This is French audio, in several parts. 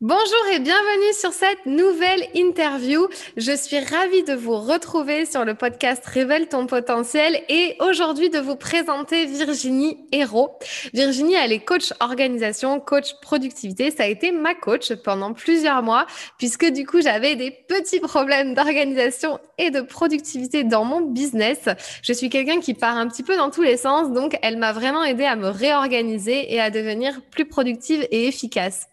Bonjour et bienvenue sur cette nouvelle interview. Je suis ravie de vous retrouver sur le podcast Révèle ton potentiel et aujourd'hui de vous présenter Virginie Hérault. Virginie, elle est coach organisation, coach productivité. Ça a été ma coach pendant plusieurs mois puisque du coup j'avais des petits problèmes d'organisation et de productivité dans mon business. Je suis quelqu'un qui part un petit peu dans tous les sens donc elle m'a vraiment aidé à me réorganiser et à devenir plus productive et efficace.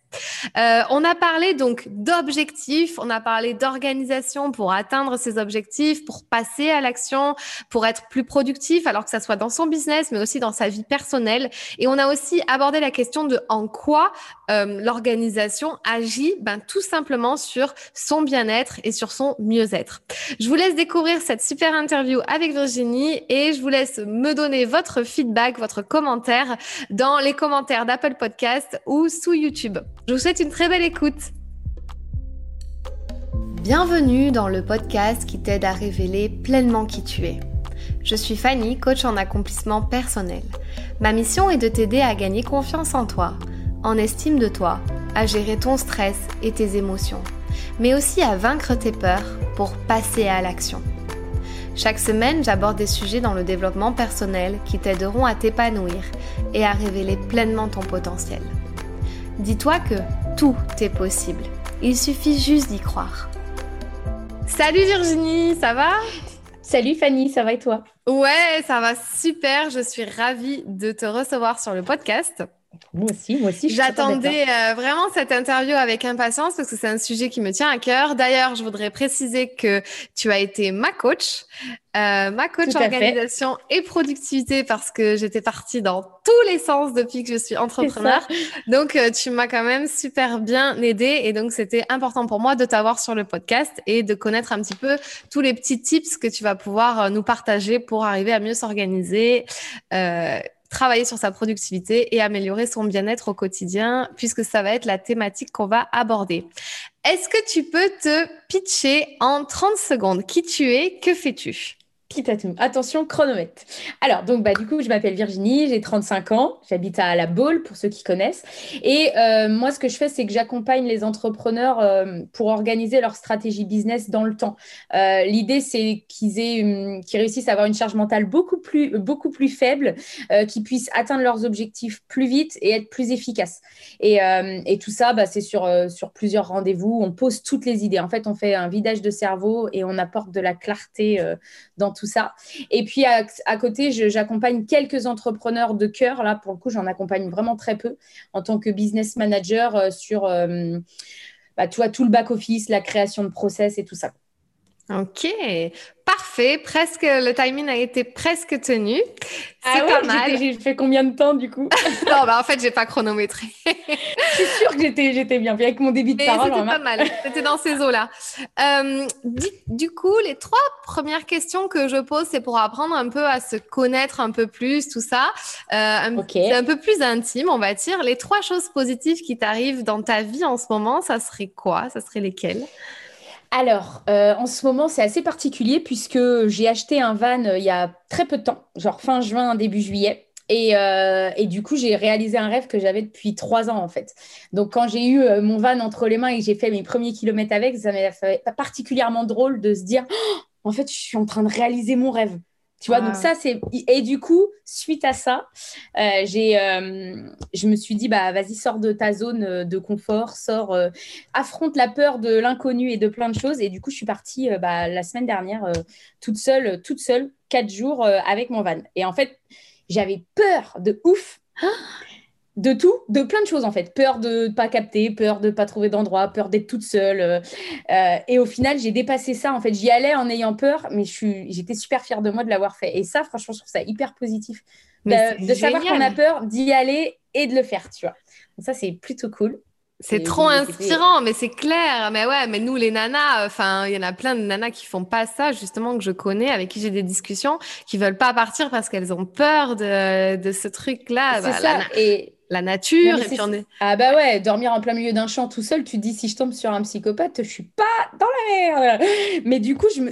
Euh, on a parlé donc d'objectifs, on a parlé d'organisation pour atteindre ces objectifs, pour passer à l'action, pour être plus productif, alors que ça soit dans son business, mais aussi dans sa vie personnelle. Et on a aussi abordé la question de en quoi euh, l'organisation agit, ben tout simplement sur son bien-être et sur son mieux-être. Je vous laisse découvrir cette super interview avec Virginie et je vous laisse me donner votre feedback, votre commentaire dans les commentaires d'Apple Podcast ou sous YouTube. Je vous souhaite une très belle écoute. Bienvenue dans le podcast qui t'aide à révéler pleinement qui tu es. Je suis Fanny, coach en accomplissement personnel. Ma mission est de t'aider à gagner confiance en toi, en estime de toi, à gérer ton stress et tes émotions, mais aussi à vaincre tes peurs pour passer à l'action. Chaque semaine, j'aborde des sujets dans le développement personnel qui t'aideront à t'épanouir et à révéler pleinement ton potentiel. Dis-toi que tout est possible. Il suffit juste d'y croire. Salut Virginie, ça va? Salut Fanny, ça va et toi? Ouais, ça va super. Je suis ravie de te recevoir sur le podcast. Moi aussi, moi aussi. J'attendais euh, vraiment cette interview avec impatience parce que c'est un sujet qui me tient à cœur. D'ailleurs, je voudrais préciser que tu as été ma coach, euh, ma coach organisation et productivité parce que j'étais partie dans tous les sens depuis que je suis entrepreneur. Donc, euh, tu m'as quand même super bien aidé et donc c'était important pour moi de t'avoir sur le podcast et de connaître un petit peu tous les petits tips que tu vas pouvoir nous partager pour arriver à mieux s'organiser travailler sur sa productivité et améliorer son bien-être au quotidien, puisque ça va être la thématique qu'on va aborder. Est-ce que tu peux te pitcher en 30 secondes qui tu es, que fais-tu? Attention, chronomètre. Alors, donc, bah, du coup, je m'appelle Virginie, j'ai 35 ans, j'habite à La Baule, pour ceux qui connaissent. Et euh, moi, ce que je fais, c'est que j'accompagne les entrepreneurs euh, pour organiser leur stratégie business dans le temps. Euh, l'idée, c'est qu'ils aient, qu'ils réussissent à avoir une charge mentale beaucoup plus, beaucoup plus faible, qu'ils puissent atteindre leurs objectifs plus vite et être plus efficaces. Et, et tout ça, bah, c'est sur, sur plusieurs rendez-vous. On pose toutes les idées. En fait, on fait un vidage de cerveau et on apporte de la clarté dans tout ça. Et puis à, côté, j'accompagne quelques entrepreneurs de cœur. Là, pour le coup, j'en accompagne vraiment très peu en tant que business manager euh, sur euh, bah, tout le back-office, la création de process et tout ça. Ok, parfait. Presque, le timing a été presque tenu. C'est ah pas mal. J'ai fait combien de temps du coup? Non, bah en fait, j'ai pas chronométré. Je suis sûre que j'étais, j'étais bien. avec mon débit de parole. C'était pas mal. C'était dans ces eaux-là. Euh, du, coup, les trois premières questions que je pose, c'est pour apprendre un peu à se connaître un peu plus, tout ça. Euh, C'est un peu plus intime, on va dire. Les trois choses positives qui t'arrivent dans ta vie en ce moment, ça serait quoi? Ça serait lesquelles? Alors, euh, en ce moment, c'est assez particulier puisque j'ai acheté un van euh, il y a très peu de temps, genre fin juin, début juillet. Et, euh, du coup, j'ai réalisé un rêve que j'avais depuis trois ans, en fait. Donc, quand j'ai eu mon van entre les mains et que j'ai fait mes premiers kilomètres avec, ça m'a fait particulièrement drôle de se dire, oh, en fait, je suis en train de réaliser mon rêve. Tu vois, donc ça, c'est. Et du coup, suite à ça, euh, j'ai, euh, je me suis dit, bah, vas-y, sors de ta zone euh, de confort, sors, affronte la peur de l'inconnu et de plein de choses. Et du coup, je suis partie bah, la semaine dernière toute seule, toute seule, quatre jours avec mon van. Et en fait, j'avais peur de ouf de tout, de plein de choses en fait. Peur de ne pas capter, peur de ne pas trouver d'endroit, peur d'être toute seule. Euh, euh, et au final, j'ai dépassé ça. En fait, j'y allais en ayant peur, mais j'étais super fière de moi de l'avoir fait. Et ça, franchement, je trouve ça hyper positif. de, savoir qu'on a peur d'y aller et de le faire, tu vois. Donc ça, c'est plutôt cool. C'est trop inspirant, mais c'est clair. Mais ouais, mais nous, les nanas, enfin, il y en a plein de nanas qui font pas ça, justement, que je connais, avec qui j'ai des discussions, qui veulent pas partir parce qu'elles ont peur de, de ce truc-là. C'est bah, ça. Et la nature. Ah bah ouais, dormir en plein milieu d'un champ tout seul, tu te dis si je tombe sur un psychopathe, je suis pas dans la merde. Mais du coup, je me...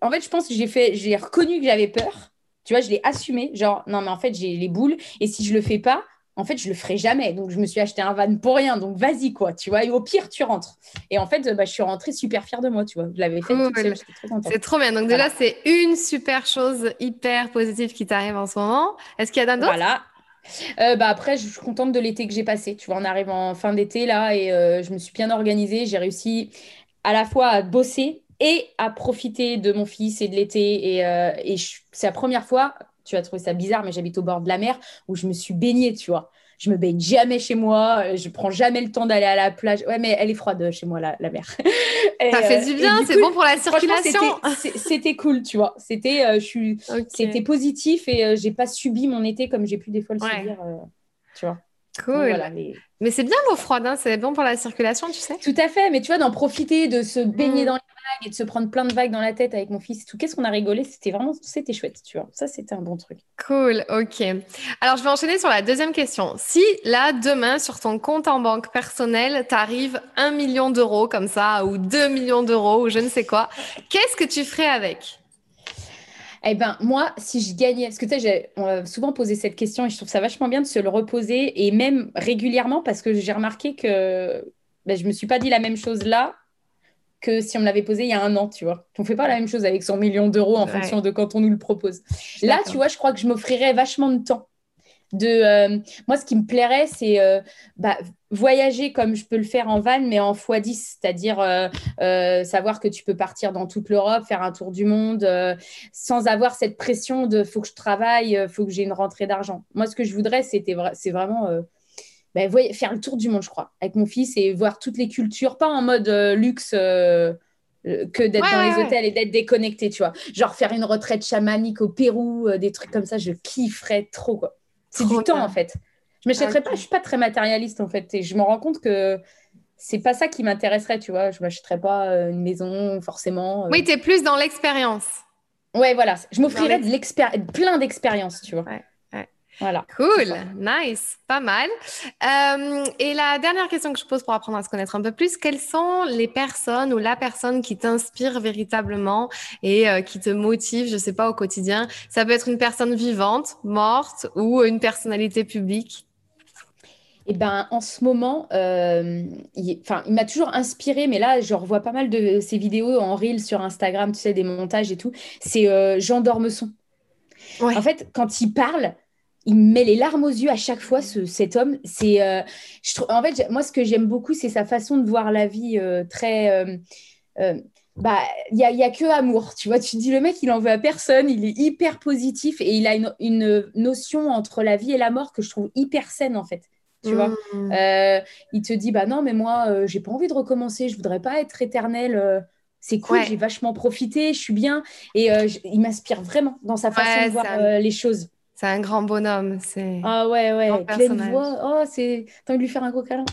en fait, je pense que j'ai fait, j'ai reconnu que j'avais peur. Tu vois, je l'ai assumé. Genre, non, mais en fait, j'ai les boules. Et si je le fais pas, en fait, je le ferai jamais. Donc, je me suis acheté un van pour rien. Donc, vas-y, quoi, tu vois. Et au pire, tu rentres. Et en fait, bah, je suis rentrée super fière de moi, tu vois. Je l'avais fait C'est trop bien. Donc, déjà, c'est une super chose hyper positive qui t'arrive en ce moment. Est-ce qu'il y a d'autres? Voilà. Euh, bah après, je suis contente de l'été que j'ai passé. Tu vois, on arrive en fin d'été là et euh, je me suis bien organisée. J'ai réussi à la fois à bosser et à profiter de mon fils et de l'été. Et, euh, et c'est la première fois, tu vas trouver ça bizarre, mais j'habite au bord de la mer où je me suis baignée, tu vois. Je me baigne jamais chez moi, je prends jamais le temps d'aller à la plage. Ouais, mais elle est froide chez moi, la, la mer. ça fait du bien, c'est bon pour la circulation. C'était cool, tu vois. C'était c'était positif et j'ai pas subi mon été comme j'ai pu des fois le subir, tu vois. Cool. mais... c'est bien l'eau froide, hein, c'est bon pour la circulation, tu sais. Tout à fait, mais tu vois, d'en profiter, de se baigner mm. dans les vagues et de se prendre plein de vagues dans la tête avec mon fils tout. Qu'est-ce qu'on a rigolé C'était vraiment, c'était chouette, tu vois. Ça, c'était un bon truc. Cool, ok. Alors, je vais enchaîner sur la deuxième question. Si là, demain, sur ton compte en banque personnel, t'arrive un million d'euros comme ça, ou deux millions d'euros, ou je ne sais quoi, qu'est-ce que tu ferais avec? Eh ben, moi, si je gagnais, parce que tu sais, on a souvent posé cette question et je trouve ça vachement bien de se le reposer et même régulièrement parce que j'ai remarqué que ben, je me suis pas dit la même chose là que si on me l'avait posé il y a un an, tu vois. On fait pas la même chose avec 100 millions d'euros en fonction de quand on nous le propose. Là, tu vois, je crois que je m'offrirais vachement de temps de euh, moi ce qui me plairait c'est euh, bah, voyager comme je peux le faire en van mais en x10 c'est-à-dire euh, savoir que tu peux partir dans toute l'Europe faire un tour du monde sans avoir cette pression de faut que je travaille faut que j'ai une rentrée d'argent moi ce que je voudrais c'était c'est vraiment bah, faire le tour du monde je crois avec mon fils et voir toutes les cultures pas en mode luxe que d'être dans les hôtels et d'être déconnecté, tu vois. Genre faire une retraite chamanique au Pérou, des trucs comme ça, je kifferais trop, quoi. C'est du temps, en fait. Je m'achèterais pas, je suis pas très matérialiste, en fait. Et je me rends compte que c'est pas ça qui m'intéresserait, tu vois. Je m'achèterais pas euh, une maison, forcément. Euh. Oui, tu es plus dans l'expérience. Ouais, voilà. Je m'offrirais plein d'expériences, tu vois. Voilà. Cool, nice, pas mal. Euh, et la dernière question que je pose pour apprendre à se connaître un peu plus, quelles sont les personnes ou la personne qui t'inspire véritablement et euh, qui te motive, je sais pas, au quotidien? Ça peut être une personne vivante, morte ou une personnalité publique eh ben, en ce moment, euh, il, il m'a toujours inspiré, mais là, je revois pas mal de ses vidéos en reel sur Instagram, tu sais, des montages et tout. C'est Jean Dormesson. En fait, quand il parle, il me met les larmes aux yeux à chaque fois, cet homme. C'est, euh, en fait, moi, ce que j'aime beaucoup, c'est sa façon de voir la vie euh, très. Euh, bah, il n'y a, y a, que amour, tu vois. Tu te dis, le mec, il en veut à personne, il est hyper positif et il a une, notion entre la vie et la mort que je trouve hyper saine, en fait. Tu vois, mmh. il te dit, bah non, mais moi, j'ai pas envie de recommencer, je voudrais pas être éternel c'est cool, j'ai vachement profité, je suis bien. Et il m'inspire vraiment dans sa façon de voir les choses. C'est un grand bonhomme. C'est ah ouais, ouais. Pleine voix. Oh, c'est. T'as envie de lui faire un gros câlin.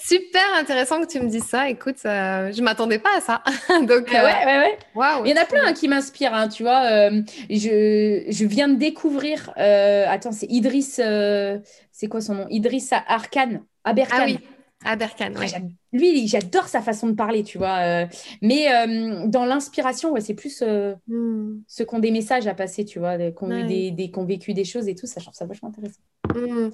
Super intéressant que tu me dises ça. Écoute, je je m'attendais pas à ça. Donc, ouais, ouais, ouais. Wow, Il y en a plein hein, qui m'inspirent. Hein, tu vois, euh, je, je, viens de découvrir. Euh, attends, c'est Idriss. Euh, c'est quoi son nom? Idriss Arkan. Aberkan. Ah oui. Aberkan, ouais. Lui, j'adore sa façon de parler, tu vois. Euh, mais euh, dans l'inspiration, ouais, c'est plus euh, hmm. ceux qui ont des messages à passer, tu vois, qui ont, des, des, ont vécu des choses et tout. Ça, je trouve ça vachement intéressant. Hmm.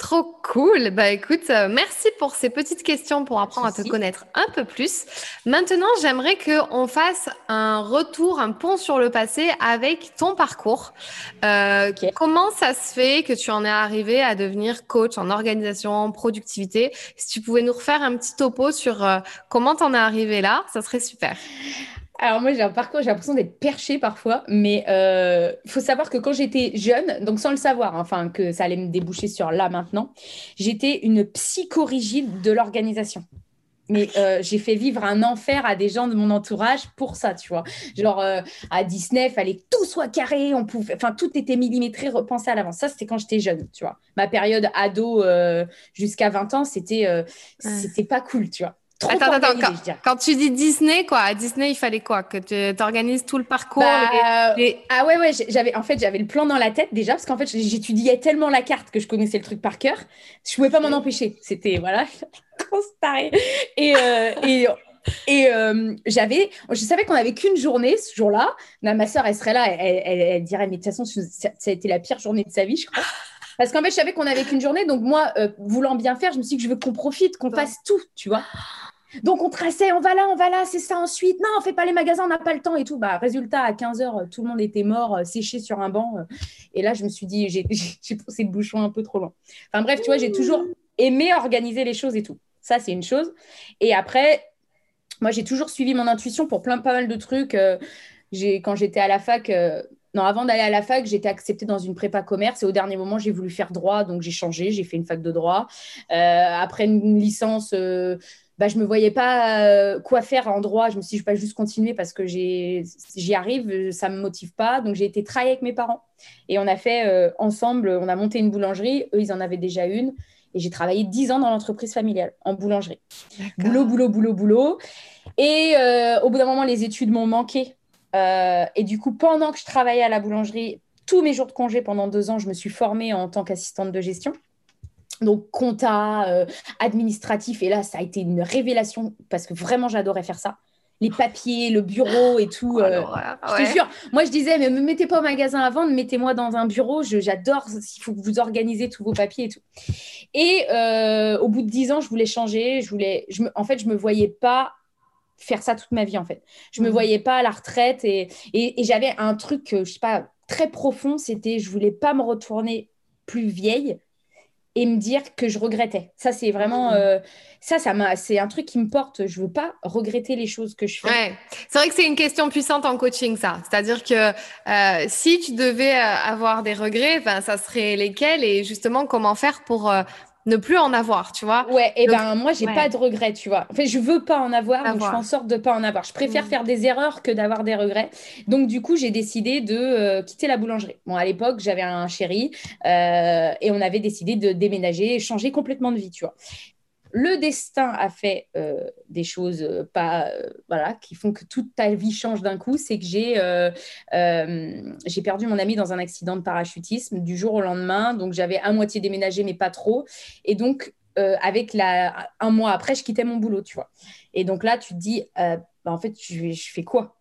Trop cool. Bah écoute, merci pour ces petites questions pour apprendre à te connaître un peu plus. Maintenant, j'aimerais qu'on fasse un retour, un pont sur le passé avec ton parcours. Comment ça se fait que tu en es arrivé à devenir coach en organisation, en productivité? Si tu pouvais nous refaire un petit topo sur euh, comment t'en es arrivé là, ça serait super. Alors moi j'ai un parcours, j'ai l'impression d'être perché parfois, mais il euh, faut savoir que quand j'étais jeune, donc sans le savoir, hein, enfin que ça allait me déboucher sur là maintenant, j'étais une psychorigide de l'organisation. Mais euh, j'ai fait vivre un enfer à des gens de mon entourage pour ça, tu vois. Genre, à Disney, il fallait que tout soit carré, on pouvait, enfin, tout était millimétré, repensé à l'avance. Ça, c'était quand j'étais jeune, tu vois. Ma période ado jusqu'à 20 ans, c'était c'était pas cool, tu vois. Attends, attends, quand, tu dis Disney, quoi, à Disney, il fallait quoi? Que tu organises tout le parcours bah, Ah ouais, ouais, j'avais, en fait, j'avais le plan dans la tête déjà, parce qu'en fait, j'étudiais tellement la carte que je connaissais le truc par cœur. Je pouvais pas m'en empêcher. C'était, voilà, Et, euh, et, et euh, j'avais, je savais qu'on avait qu'une journée ce jour-là. Ma soeur, elle serait là, elle, elle, dirait, mais de toute façon, ça, a été la pire journée de sa vie, je crois. Parce qu'en fait, je savais qu'on avait qu'une journée. Donc, moi, euh, voulant bien faire, je me suis dit que je veux qu'on profite, qu'on fasse tout, tu vois. Donc, on traçait, on va là, on va là, c'est ça ensuite. Non, on fait pas les magasins, on n'a pas le temps et tout. Bah, résultat, à 15h, tout le monde était mort, euh, séché sur un banc. Euh. et là, je me suis dit, j'ai poussé le bouchon un peu trop loin. Enfin, bref, tu vois, j'ai toujours aimé organiser les choses et tout. Ça, c'est une chose. Et après, moi, j'ai toujours suivi mon intuition pour plein, pas mal de trucs. quand j'étais à la fac, non, avant d'aller à la fac, j'étais acceptée dans une prépa commerce et au dernier moment, j'ai voulu faire droit, donc j'ai changé, j'ai fait une fac de droit. Euh, après une licence, euh, bah, je ne me voyais pas euh, quoi faire en droit. Je me suis dit, je ne vais pas juste continuer parce que j'y arrive, ça ne me motive pas. Donc j'ai été travailler avec mes parents et on a fait ensemble, on a monté une boulangerie. Eux, ils en avaient déjà une. Et j'ai travaillé 10 ans dans l'entreprise familiale, en boulangerie. Boulot, boulot, boulot, boulot. Et au bout d'un moment, les études m'ont manqué euh, et du coup, pendant que je travaillais à la boulangerie, tous mes jours de congé pendant deux ans, je me suis formée en tant qu'assistante de gestion. Donc, compta, euh, administratif. Et là, ça a été une révélation parce que vraiment, j'adorais faire ça. Les papiers, le bureau et tout. Oh, euh, je te jure, moi, je disais, mais me mettez pas au magasin à vendre, mettez-moi dans un bureau. J'adore s'il faut que vous organisez tous vos papiers et tout. Et au bout de dix ans, je voulais changer. Je voulais, je me, en fait, je me voyais pas faire ça toute ma vie en fait. Je ne me mhm. voyais pas à la retraite et, et, j'avais un truc, je sais pas, très profond, c'était je voulais pas me retourner plus vieille et me dire que je regrettais. Ça c'est vraiment mhm. euh, ça ça m'a c'est un truc qui me porte, je veux pas regretter les choses que je fais. Ouais. C'est vrai que c'est une question puissante en coaching ça. C'est-à-dire que euh, si tu devais euh, avoir des regrets, ben ça serait lesquels et justement comment faire pour ne plus en avoir, tu vois. Ouais, et ben moi j'ai pas de regrets, tu vois. En fait, je veux pas en avoir, donc je fais en sorte de pas en avoir. Je préfère mm. faire des erreurs que d'avoir des regrets. Donc du coup, j'ai décidé de euh, quitter la boulangerie. Bon, à l'époque, j'avais un chéri euh, et on avait décidé de déménager, changer complètement de vie, tu vois le destin a fait euh, des choses euh, pas euh, voilà qui font que toute ta vie change d'un coup. C'est que j'ai j'ai perdu mon ami dans un accident de parachutisme du jour au lendemain. Donc j'avais à moitié déménagé mais pas trop. Et donc avec la un mois après je quittais mon boulot tu vois. Et donc là tu te dis bah, en fait je, je fais quoi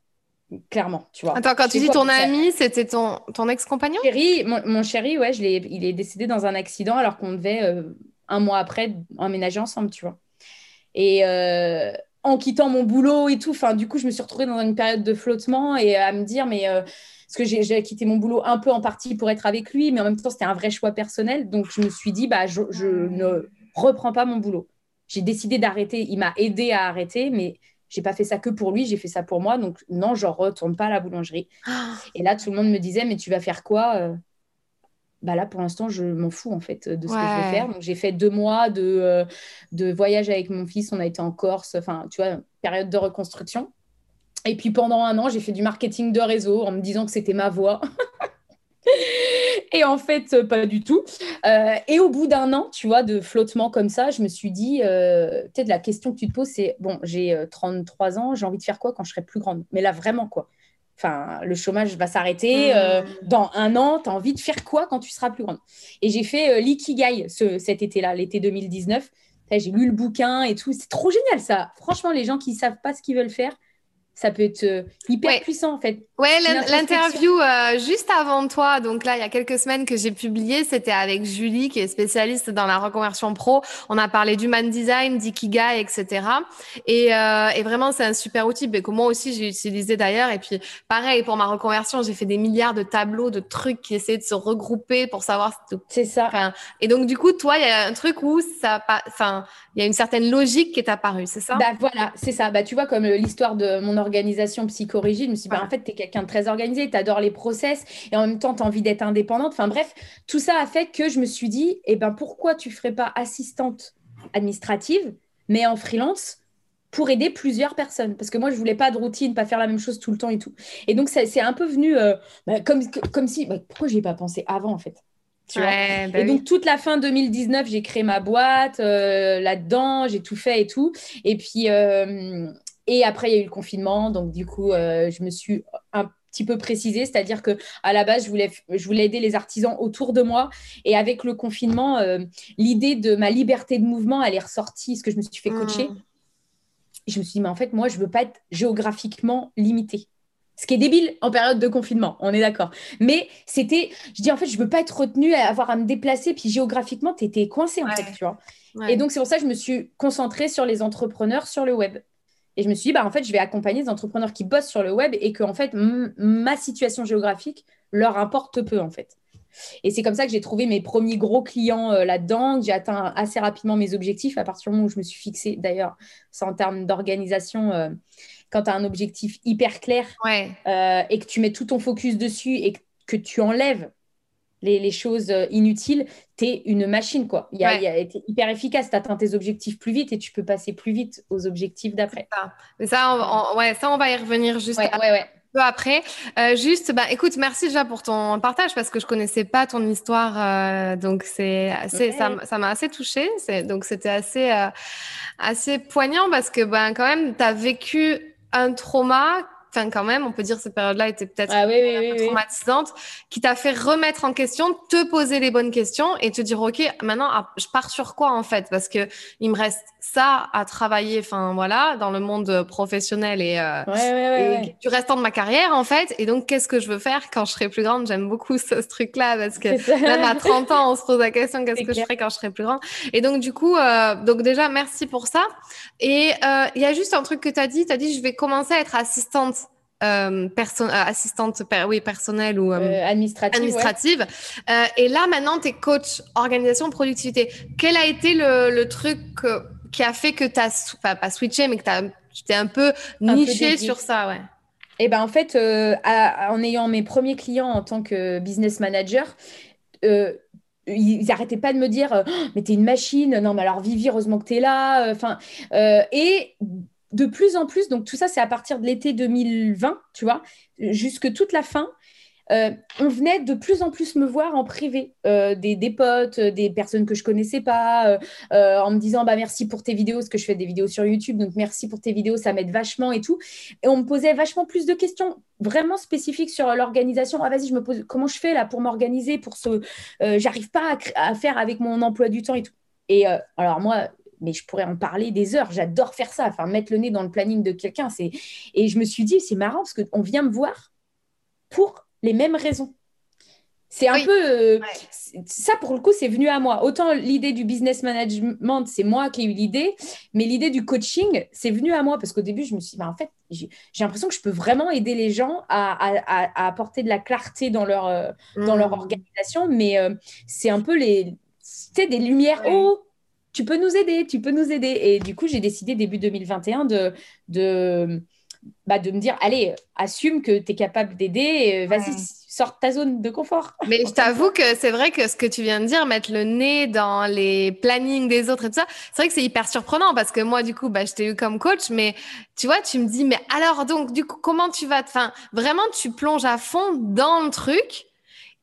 clairement, tu vois? Attends, quand tu dis ton ami, c'était ton, ton ex-compagnon? Mon, mon, chéri, ouais, je il est décédé dans un accident alors qu'on devait un mois après emménager ensemble, tu vois. Et euh, en quittant mon boulot et tout, enfin, du coup, je me suis retrouvée dans une période de flottement et à me dire, mais euh, parce que j'ai quitté mon boulot un peu en partie pour être avec lui, mais en même temps, c'était un vrai choix personnel. Donc, je me suis dit, bah, je, ne reprends pas mon boulot. J'ai décidé d'arrêter. Il m'a aidé à arrêter, mais j'ai pas fait ça que pour lui, j'ai fait ça pour moi. Donc, non, je retourne pas à la boulangerie. Ah. Et là, tout le monde me disait, mais tu vas faire quoi euh, bah là, pour l'instant, je m'en fous en fait de ce que je vais faire. Donc, j'ai fait deux mois de, euh, de voyage avec mon fils. On a été en Corse, enfin, tu vois, période de reconstruction. Et puis pendant un an, j'ai fait du marketing de réseau en me disant que c'était ma voie. et en fait, pas du tout. Euh, et au bout d'un an, tu vois, de flottement comme ça, je me suis dit, euh, peut-être la question que tu te poses, c'est, bon, j'ai 33 ans, j'ai envie de faire quoi quand je serai plus grande? Mais là, vraiment, quoi Enfin, le chômage va s'arrêter. Euh, mmh. dans un an, tu as envie de faire quoi quand tu seras plus grande? Et j'ai fait euh, l'Ikigai cet été-là, l'été 2019. J'ai lu le bouquin et tout. C'est trop génial ça. Franchement, les gens qui ne savent pas ce qu'ils veulent faire, ça peut être euh, hyper puissant en fait. Ouais, l'interview euh, juste avant toi, donc là il y a quelques semaines que j'ai publié, c'était avec Julie qui est spécialiste dans la reconversion pro. On a parlé d'human design, d'ikigai, etc. Et, euh, et vraiment c'est un super outil, mais que moi aussi j'ai utilisé d'ailleurs. Et puis pareil pour ma reconversion, j'ai fait des milliards de tableaux, de trucs qui essayaient de se regrouper pour savoir. C'est ça. Enfin, et donc du coup toi il y a un truc où ça, enfin il y a une certaine logique qui est apparue, c'est ça? Bah voilà, c'est ça. Bah tu vois comme l'histoire de mon organisation psychorigide, je me suis dit, bah, en fait, tu es quelqu'un de très organisé, tu adores les process et en même temps, tu as envie d'être indépendante. Enfin bref, tout ça a fait que je me suis dit, eh ben, pourquoi tu ferais pas assistante administrative, mais en freelance pour aider plusieurs personnes? Parce que moi, je voulais pas de routine, pas faire la même chose tout le temps et tout. Et donc, c'est un peu venu euh, bah, comme, comme si... Bah, pourquoi n'y ai pas pensé avant, en fait? Tu vois et donc, toute la fin 2019, j'ai créé ma boîte euh, là-dedans, j'ai tout fait et tout. Et puis, euh, et après, il y a eu le confinement. Donc, du coup, euh, je me suis un petit peu précisée, c'est-à-dire que à la base, je voulais, je voulais aider les artisans autour de moi. Et avec le confinement, l'idée de ma liberté de mouvement, elle est ressortie, ce que je me suis fait coacher. Mmh. je me suis dit, mais en fait, moi, je ne veux pas être géographiquement limitée. Ce qui est débile en période de confinement, on est d'accord. Mais c'était, je dis en fait, je veux pas être retenue à avoir à me déplacer, puis géographiquement, tu étais coincée en fait, tu vois. Et donc, c'est pour ça que je me suis concentrée sur les entrepreneurs sur le web. Et je me suis dit, bah, en fait, je vais accompagner des entrepreneurs qui bossent sur le web et que, en fait, ma situation géographique leur importe peu, en fait. Et c'est comme ça que j'ai trouvé mes premiers gros clients euh, là-dedans, que j'ai atteint assez rapidement mes objectifs à partir du moment où je me suis fixée. D'ailleurs, c'est en termes d'organisation. Euh, quand tu as un objectif hyper clair euh, et que tu mets tout ton focus dessus et que tu enlèves les, choses euh, inutiles, tu es une machine, quoi. Il y a, hyper efficace, tu atteins tes objectifs plus vite et tu peux passer plus vite aux objectifs d'après. Ça. On, ouais, ça, on va y revenir juste ouais, ouais, peu après. Euh, juste, bah, écoute, merci déjà pour ton partage parce que je connaissais pas ton histoire, donc c'est assez, ça m'a assez touchée. Donc c'était assez, assez poignant parce que ben quand même, tu as vécu un trauma enfin quand même, on peut dire que cette période-là était peut-être ah peu traumatisante, qui t'a fait remettre en question, te poser les bonnes questions et te dire ok, maintenant ah, je pars sur quoi en fait? Parce que il me reste ça à travailler, enfin voilà, dans le monde professionnel et, euh, du restant de ma carrière en fait. Et donc qu'est-ce que je veux faire quand je serai plus grande? J'aime beaucoup ce, truc-là parce que même à 30 ans, on se pose la question qu'est-ce que je ferai quand je serai plus grande? Et donc du coup, euh, donc déjà merci pour ça. Et euh, il y a juste un truc que tu as dit, tu as dit je vais commencer à être assistante euh, euh, assistante oui, personnelle ou euh, administrative. administrative. et là, maintenant, tu es coach organisation, productivité. Quel a été le, truc qui a fait que tu as, pas switché, mais que tu t'es un peu niché sur ça ouais. Et eh ben en fait, en ayant mes premiers clients en tant que business manager, ils n'arrêtaient pas de me dire oh, mais t'es une machine non mais alors Vivi heureusement que t'es là enfin et de plus en plus, donc tout ça, c'est à partir de l'été 2020, tu vois, jusque toute la fin. Euh, on venait de plus en plus me voir en privé, euh, des, potes, des personnes que je connaissais pas, euh, en me disant bah merci pour tes vidéos, parce que je fais des vidéos sur YouTube, donc merci pour tes vidéos, ça m'aide vachement et tout. Et on me posait vachement plus de questions vraiment spécifiques sur l'organisation. Ah vas-y, je me pose comment je fais là pour m'organiser, pour ce, j'arrive pas à, faire avec mon emploi du temps et tout. Et alors moi, mais je pourrais en parler des heures. J'adore faire ça, enfin mettre le nez dans le planning de quelqu'un. C'est et je me suis dit c'est marrant parce qu'on vient me voir pour les mêmes raisons. C'est un peu euh, ça pour le coup, c'est venu à moi. Autant l'idée du business management, c'est moi qui ai eu l'idée, mais l'idée du coaching, c'est venu à moi parce qu'au début, je me suis dit, bah, en fait, j'ai l'impression que je peux vraiment aider les gens à, apporter de la clarté dans leur, euh, dans leur mmh. organisation, mais euh, c'est un peu les, des lumières. Oh, tu peux nous aider, tu peux nous aider. Et du coup, j'ai décidé début 2021 de, de, bah, de me dire, allez, assume que tu es capable d'aider, vas-y, sors ta zone de confort. Mais je t'avoue que c'est vrai que ce que tu viens de dire, mettre le nez dans les plannings des autres et tout ça, c'est vrai que c'est hyper surprenant parce que moi, du coup, bah, je t'ai eu comme coach, mais tu vois, tu me dis, mais alors, donc, du coup, comment tu vas te... Enfin, vraiment, tu plonges à fond dans le truc.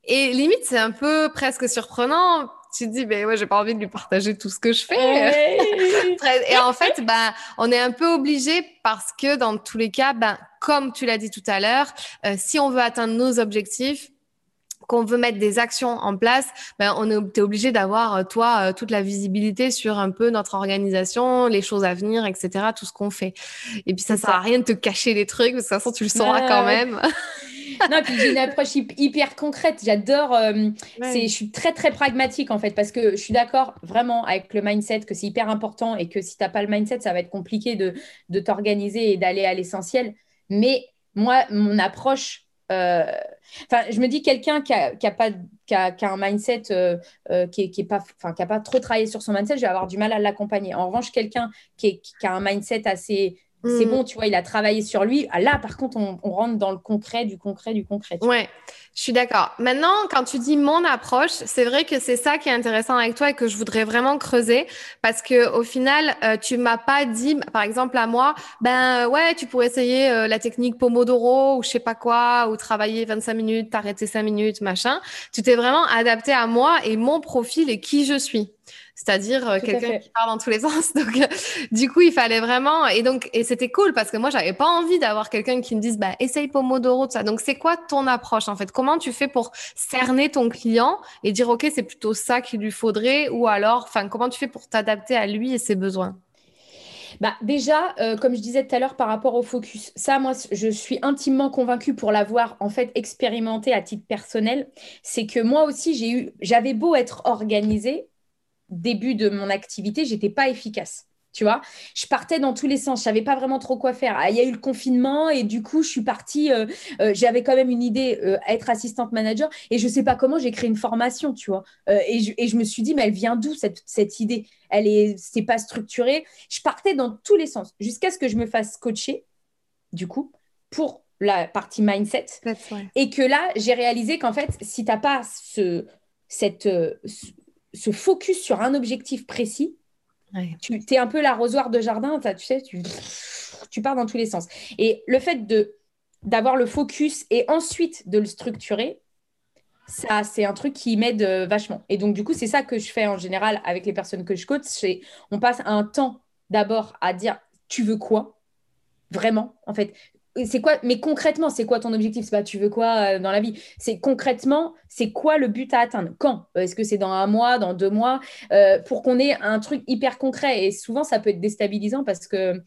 Et limite, c'est un peu presque surprenant tu dis, ben ouais, j'ai pas envie de lui partager tout ce que je fais. et en fait, ben, on est un peu obligé parce que dans tous les cas, ben, comme tu l'as dit tout à l'heure, euh, si on veut atteindre nos objectifs, qu'on veut mettre des actions en place, ben on est obligé d'avoir euh, toi euh, toute la visibilité sur un peu notre organisation, les choses à venir, etc. Tout ce qu'on fait. Et puis ça, ça sert à rien de te cacher les trucs, de toute façon tu le sauras quand même. non, puis j'ai une approche hyper concrète. J'adore. Euh, je suis très, très pragmatique en fait, parce que je suis d'accord vraiment avec le mindset que c'est hyper important et que si tu n'as pas le mindset, ça va être compliqué de, de t'organiser et d'aller à l'essentiel. Mais moi, mon approche. Euh, enfin, je me dis quelqu'un qui a, qui pas qui a, qui un mindset euh, qui, est, pas enfin qui a pas trop travaillé sur son mindset, je vais avoir du mal à l'accompagner. En revanche, quelqu'un qui, qui, a un mindset assez c'est mm. bon, tu vois, il a travaillé sur lui. Ah, là, par contre, on, rentre dans le concret, du concret, du concret. Ouais, je suis d'accord. Maintenant, quand tu dis mon approche, c'est vrai que c'est ça qui est intéressant avec toi et que je voudrais vraiment creuser parce que au final, euh, tu m'as pas dit, par exemple à moi, ben ouais, tu pourrais essayer euh, la technique Pomodoro ou je sais pas quoi, ou travailler 25 minutes, t'arrêter 5 minutes, machin. Tu t'es vraiment adapté à moi et mon profil et qui je suis c'est-à-dire euh, quelqu'un qui parle dans tous les sens. Donc, euh, du coup, il fallait vraiment. Et donc, et c'était cool parce que moi, j'avais pas envie d'avoir quelqu'un qui me dise, bah, essaye Pomodoro, tout ça. Donc, c'est quoi ton approche en fait? Comment tu fais pour cerner ton client et dire, ok, c'est plutôt ça qu'il lui faudrait, ou alors, enfin, comment tu fais pour t'adapter à lui et ses besoins? Bah, Déjà, euh, comme je disais tout à l'heure par rapport au focus, ça, moi, je suis intimement convaincue pour l'avoir en fait expérimenté à titre personnel. C'est que moi aussi, j'ai eu, j'avais beau être organisée, début de mon activité, j'étais pas efficace tu vois. Je partais dans tous les sens, je savais pas vraiment trop quoi faire. Ah, il y a eu le confinement et du coup, je suis partie, euh, euh, j'avais quand même une idée euh, être assistante manager et je sais pas comment j'ai créé une formation, tu vois. Et je, et, je, me suis dit, mais elle vient d'où cette, cette, idée? Elle est, c'est pas structuré. Je partais dans tous les sens jusqu'à ce que je me fasse coacher, du coup, pour la partie mindset. Et que là, j'ai réalisé qu'en fait, si tu n'as pas ce, cette, ce focus sur un objectif précis, tu es un peu l'arrosoir de jardin, tu sais, tu, tu pars dans tous les sens. Et le fait de d'avoir le focus et ensuite de le structurer, ça, c'est un truc qui m'aide euh, vachement. Et donc, du coup, c'est ça que je fais en général avec les personnes que je coach. On passe un temps d'abord à dire, tu veux quoi? Vraiment, en fait, c'est quoi mais concrètement c'est quoi ton objectif? C'est pas tu veux quoi euh, dans la vie? C'est concrètement c'est quoi le but à atteindre? Quand? Euh, est-ce que c'est dans un mois dans deux mois? Euh, pour qu'on ait un truc hyper concret. Et souvent ça peut être déstabilisant parce que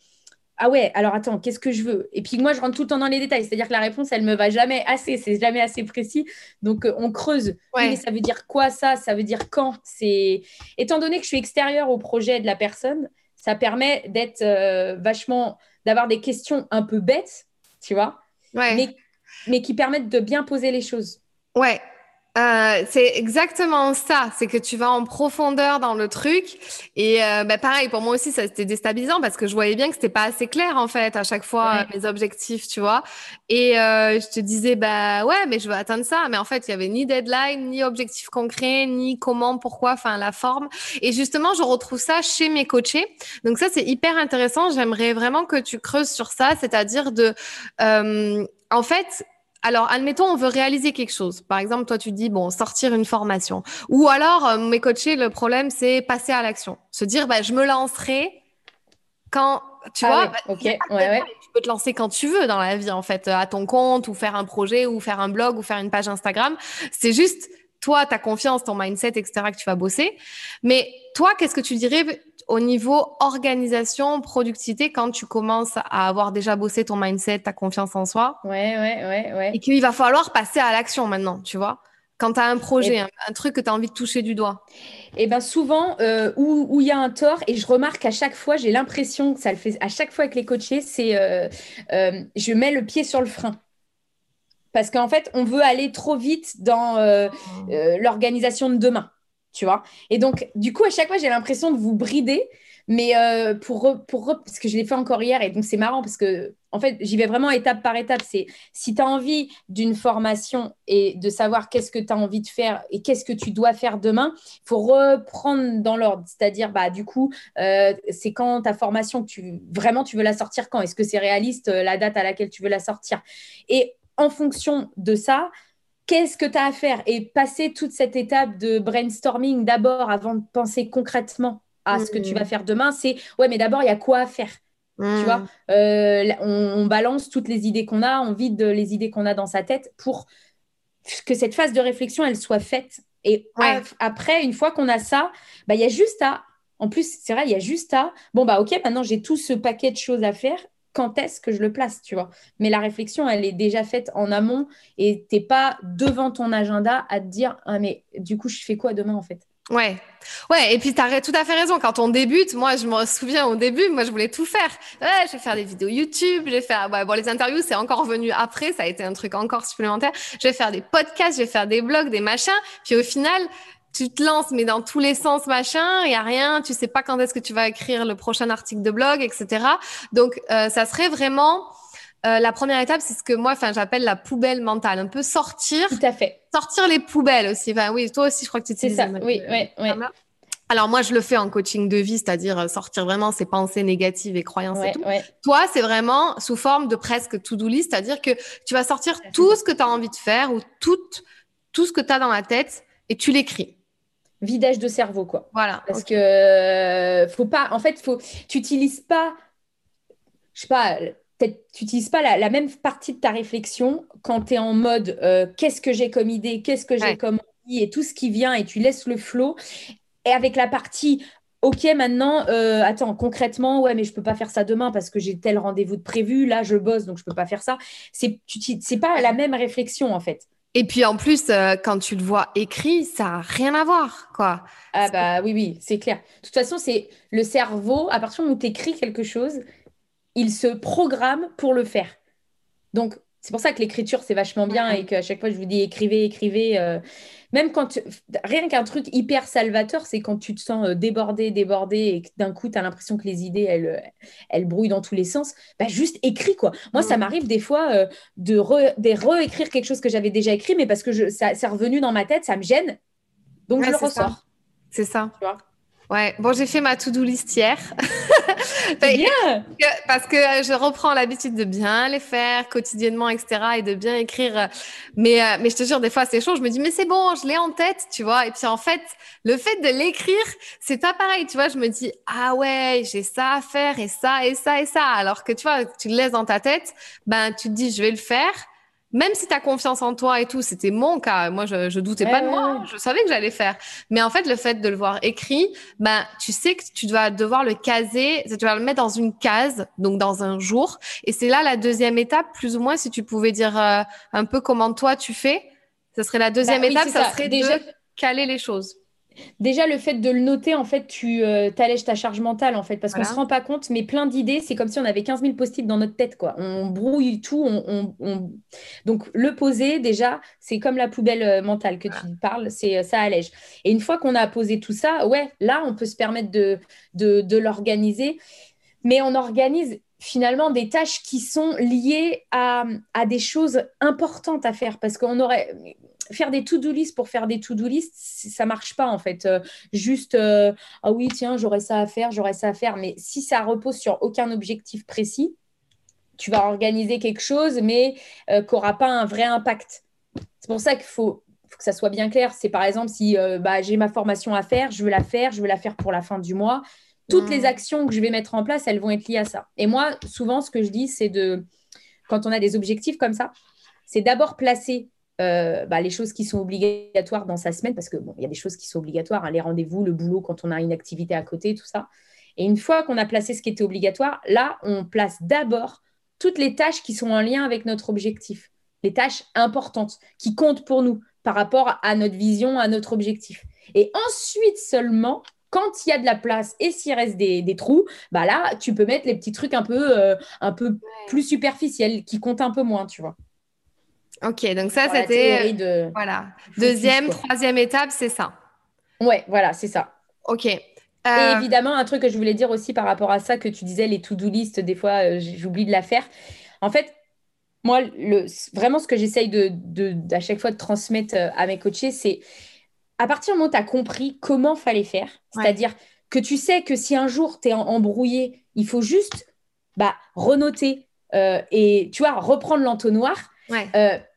ah ouais alors attends qu'est-ce que je veux? Et puis moi je rentre tout le temps dans les détails. C'est-à-dire que la réponse elle me va jamais assez. C'est jamais assez précis. Donc on creuse. Oui, mais ça veut dire quoi ça? Ça veut dire quand? C'est étant donné que je suis extérieure au projet de la personne ça permet d'être vachement d'avoir des questions un peu bêtes tu vois, mais, mais qui permettent de bien poser les choses. Ouais, euh, c'est exactement ça, c'est que tu vas en profondeur dans le truc. Et euh, bah, pareil, pour moi aussi, ça c'était déstabilisant parce que je voyais bien que c'était pas assez clair en fait à chaque fois mes objectifs, tu vois. Et euh, je te disais bah ouais, mais je veux atteindre ça, mais en fait il y avait ni deadline, ni objectif concret, ni comment, pourquoi, enfin la forme. Et justement, je retrouve ça chez mes coachés. Donc ça c'est hyper intéressant. J'aimerais vraiment que tu creuses sur ça, c'est-à-dire de en fait alors, admettons, on veut réaliser quelque chose. Par exemple, toi, tu dis, bon, sortir une formation. Ou alors, euh, mes coachés, le problème, c'est passer à l'action. Se dire, bah, je me lancerai quand, tu ah vois, bah, ok, ouais, ouais. tu peux te lancer quand tu veux dans la vie, en fait, à ton compte, ou faire un projet, ou faire un blog, ou faire une page Instagram. C'est juste, toi, ta confiance, ton mindset, etc., que tu vas bosser. Mais toi, qu'est-ce que tu dirais au niveau organisation, productivité, quand tu commences à avoir déjà bossé ton mindset, ta confiance en soi. Ouais, ouais, ouais, ouais. Et qu'il va falloir passer à l'action maintenant, tu vois. Quand tu as un projet, un, truc que tu as envie de toucher du doigt. Et eh bien souvent, euh, où il y a un tort, et je remarque à chaque fois, j'ai l'impression que ça le fait à chaque fois avec les coachés, c'est euh, euh, je mets le pied sur le frein. Parce qu'en fait, on veut aller trop vite dans l'organisation de demain tu vois. Et donc, du coup, à chaque fois, j'ai l'impression de vous brider, mais euh, pour, pour, parce que je l'ai fait encore hier, et donc c'est marrant parce que, en fait, j'y vais vraiment étape par étape. C'est si tu as envie d'une formation et de savoir qu'est-ce que tu as envie de faire et qu'est-ce que tu dois faire demain, il faut reprendre dans l'ordre. C'est-à-dire, bah, du coup, euh, c'est quand ta formation, tu, vraiment, tu veux la sortir quand? Est-ce que c'est réaliste euh, la date à laquelle tu veux la sortir? Et en fonction de ça, qu'est-ce que tu as à faire et passer toute cette étape de brainstorming d'abord avant de penser concrètement à ce que tu vas mm. faire demain, c'est ouais, mais d'abord, il y a quoi à faire Tu mm. vois, euh, on, balance toutes les idées qu'on a, on vide les idées qu'on a dans sa tête pour que cette phase de réflexion, elle soit faite. Et après, une fois qu'on a ça, bah, il y a juste à en plus, c'est vrai, il y a juste à, bon, bah ok, maintenant j'ai tout ce paquet de choses à faire, quand est-ce que je le place, tu vois. Mais la réflexion, elle est déjà faite en amont et t'es pas devant ton agenda à te dire, ah mais du coup, je fais quoi demain en fait? Ouais, ouais, et puis tu as tout à fait raison. Quand on débute, moi, je me souviens au début, moi, je voulais tout faire. Ouais, je vais faire des vidéos YouTube, je vais faire, bon, les interviews, c'est encore venu après, ça a été un truc encore supplémentaire. Je vais faire des podcasts, je vais faire des blogs, des machins. Puis au final, tu te lances, mais dans tous les sens, machin, il y a rien, tu sais pas quand est-ce que tu vas écrire le prochain article de blog, etc. Donc, euh, ça serait vraiment euh, la première étape, c'est ce que moi, enfin, j'appelle la poubelle mentale. Un peu sortir. Tout à fait. Sortir les poubelles aussi. Enfin, oui, toi aussi, je crois que tu C'est ça. Oui, oui, oui. Alors moi, je le fais en coaching de vie, c'est-à-dire sortir vraiment ces pensées négatives et croyances et tout. Toi, c'est vraiment sous forme de presque to-do list, c'est-à-dire que tu vas sortir tout ce que tu as envie de faire ou tout, tout ce que tu as dans la tête et tu l'écris vidage de cerveau, quoi. Voilà. Parce que euh, faut pas, en fait, faut, tu n'utilises pas, je sais pas, peut-être tu n'utilises pas la, même partie de ta réflexion quand tu es en mode euh, qu'est-ce que j'ai comme idée, qu'est-ce que j'ai comme envie et tout ce qui vient et tu laisses le flow. Et avec la partie Ok, maintenant, euh, attends, concrètement, ouais, mais je peux pas faire ça demain parce que j'ai tel rendez-vous de prévu. Là, je bosse, donc je peux pas faire ça. C'est, c'est pas la même réflexion en fait. Et puis en plus, euh, quand tu le vois écrit, ça n'a rien à voir, quoi. Ah bah oui, oui, c'est clair. De toute façon, c'est le cerveau, à partir du moment où tu écris quelque chose, il se programme pour le faire. Donc, c'est pour ça que l'écriture, c'est vachement bien et qu'à chaque fois, je vous dis écrivez, écrivez. Euh, même quand rien qu'un truc hyper salvateur, c'est quand tu te sens euh, débordé, débordé et que d'un coup, tu as l'impression que les idées, elles, elles brouillent dans tous les sens. Bah, juste écris, quoi. Moi, ça m'arrive des fois euh, de, réécrire quelque chose que j'avais déjà écrit, mais parce que je, ça, c'est revenu dans ma tête, ça me gêne. Donc, je le ressors. C'est ça. Tu vois? Ouais, bon, j'ai fait ma to-do list hier. bien. Parce que je reprends l'habitude de bien les faire quotidiennement, etc. et de bien écrire. Mais, euh, mais je te jure, des fois, c'est chaud. Je me dis, mais c'est bon, je l'ai en tête, tu vois. Et puis, en fait, le fait de l'écrire, c'est pas pareil, tu vois. Je me dis, ah ouais, j'ai ça à faire et ça et ça et ça. Alors que, tu vois, tu le laisses dans ta tête, ben, tu te dis, je vais le faire même si tu as confiance en toi et tout, c'était mon cas. Moi, je, je doutais pas de moi. Je savais que j'allais faire. Mais en fait, le fait de le voir écrit, ben, tu sais que tu vas devoir le caser, tu vas le mettre dans une case, donc dans un jour. Et c'est là la deuxième étape, plus ou moins, si tu pouvais dire euh, un peu comment toi tu fais. Ce serait la deuxième bah étape, ça, serait déjà... de caler les choses. Déjà, le fait de le noter, en fait, tu euh, t'allèges ta charge mentale, en fait, parce qu'on ne se rend pas compte, mais plein d'idées, c'est comme si on avait 15 000 post-it dans notre tête, quoi. On brouille tout. On, Donc, le poser, déjà, c'est comme la poubelle euh, mentale que tu parles, c'est euh, ça allège. Et une fois qu'on a posé tout ça, ouais, là, on peut se permettre de, de, de l'organiser, mais on organise finalement des tâches qui sont liées à, à, des choses importantes à faire parce qu'on aurait faire des to-do list pour faire des to-do list, ça marche pas en fait. Euh, juste, euh, ah oui, tiens, j'aurais ça à faire, j'aurais ça à faire. Mais si ça repose sur aucun objectif précis, tu vas organiser quelque chose, mais euh, qui n'aura pas un vrai impact. C'est pour ça qu'il faut, que ça soit bien clair. C'est par exemple, si bah, j'ai ma formation à faire, je veux la faire, je veux la faire pour la fin du mois. Toutes les mmh. actions que je vais mettre en place, elles vont être liées à ça. Et moi, souvent, ce que je dis, c'est de, quand on a des objectifs comme ça, c'est d'abord placer euh, bah, les choses qui sont obligatoires dans sa semaine, parce que bon, il y a des choses qui sont obligatoires, hein, les rendez-vous, le boulot quand on a une activité à côté, tout ça. Et une fois qu'on a placé ce qui était obligatoire, là, on place d'abord toutes les tâches qui sont en lien avec notre objectif, les tâches importantes qui comptent pour nous par rapport à notre vision, à notre objectif. Et ensuite seulement, quand il y a de la place et s'il reste des, trous, bah là, tu peux mettre les petits trucs un peu, euh, un peu plus superficiels qui comptent un peu moins, tu vois. Ok, donc ça, c'était. De... Voilà. Deuxième, troisième étape, c'est ça. Ouais, voilà, c'est ça. Ok. Et euh, évidemment, un truc que je voulais dire aussi par rapport à ça, que tu disais, les to-do list, des fois, euh, j'oublie de la faire. En fait, moi, le, vraiment, ce que j'essaye de, de, à chaque fois de transmettre euh, à mes coachés, c'est à partir du moment où tu as compris comment fallait faire, c'est-à-dire que tu sais que si un jour tu es embrouillé, il faut juste bah, renoter et tu vois, reprendre l'entonnoir. Ouais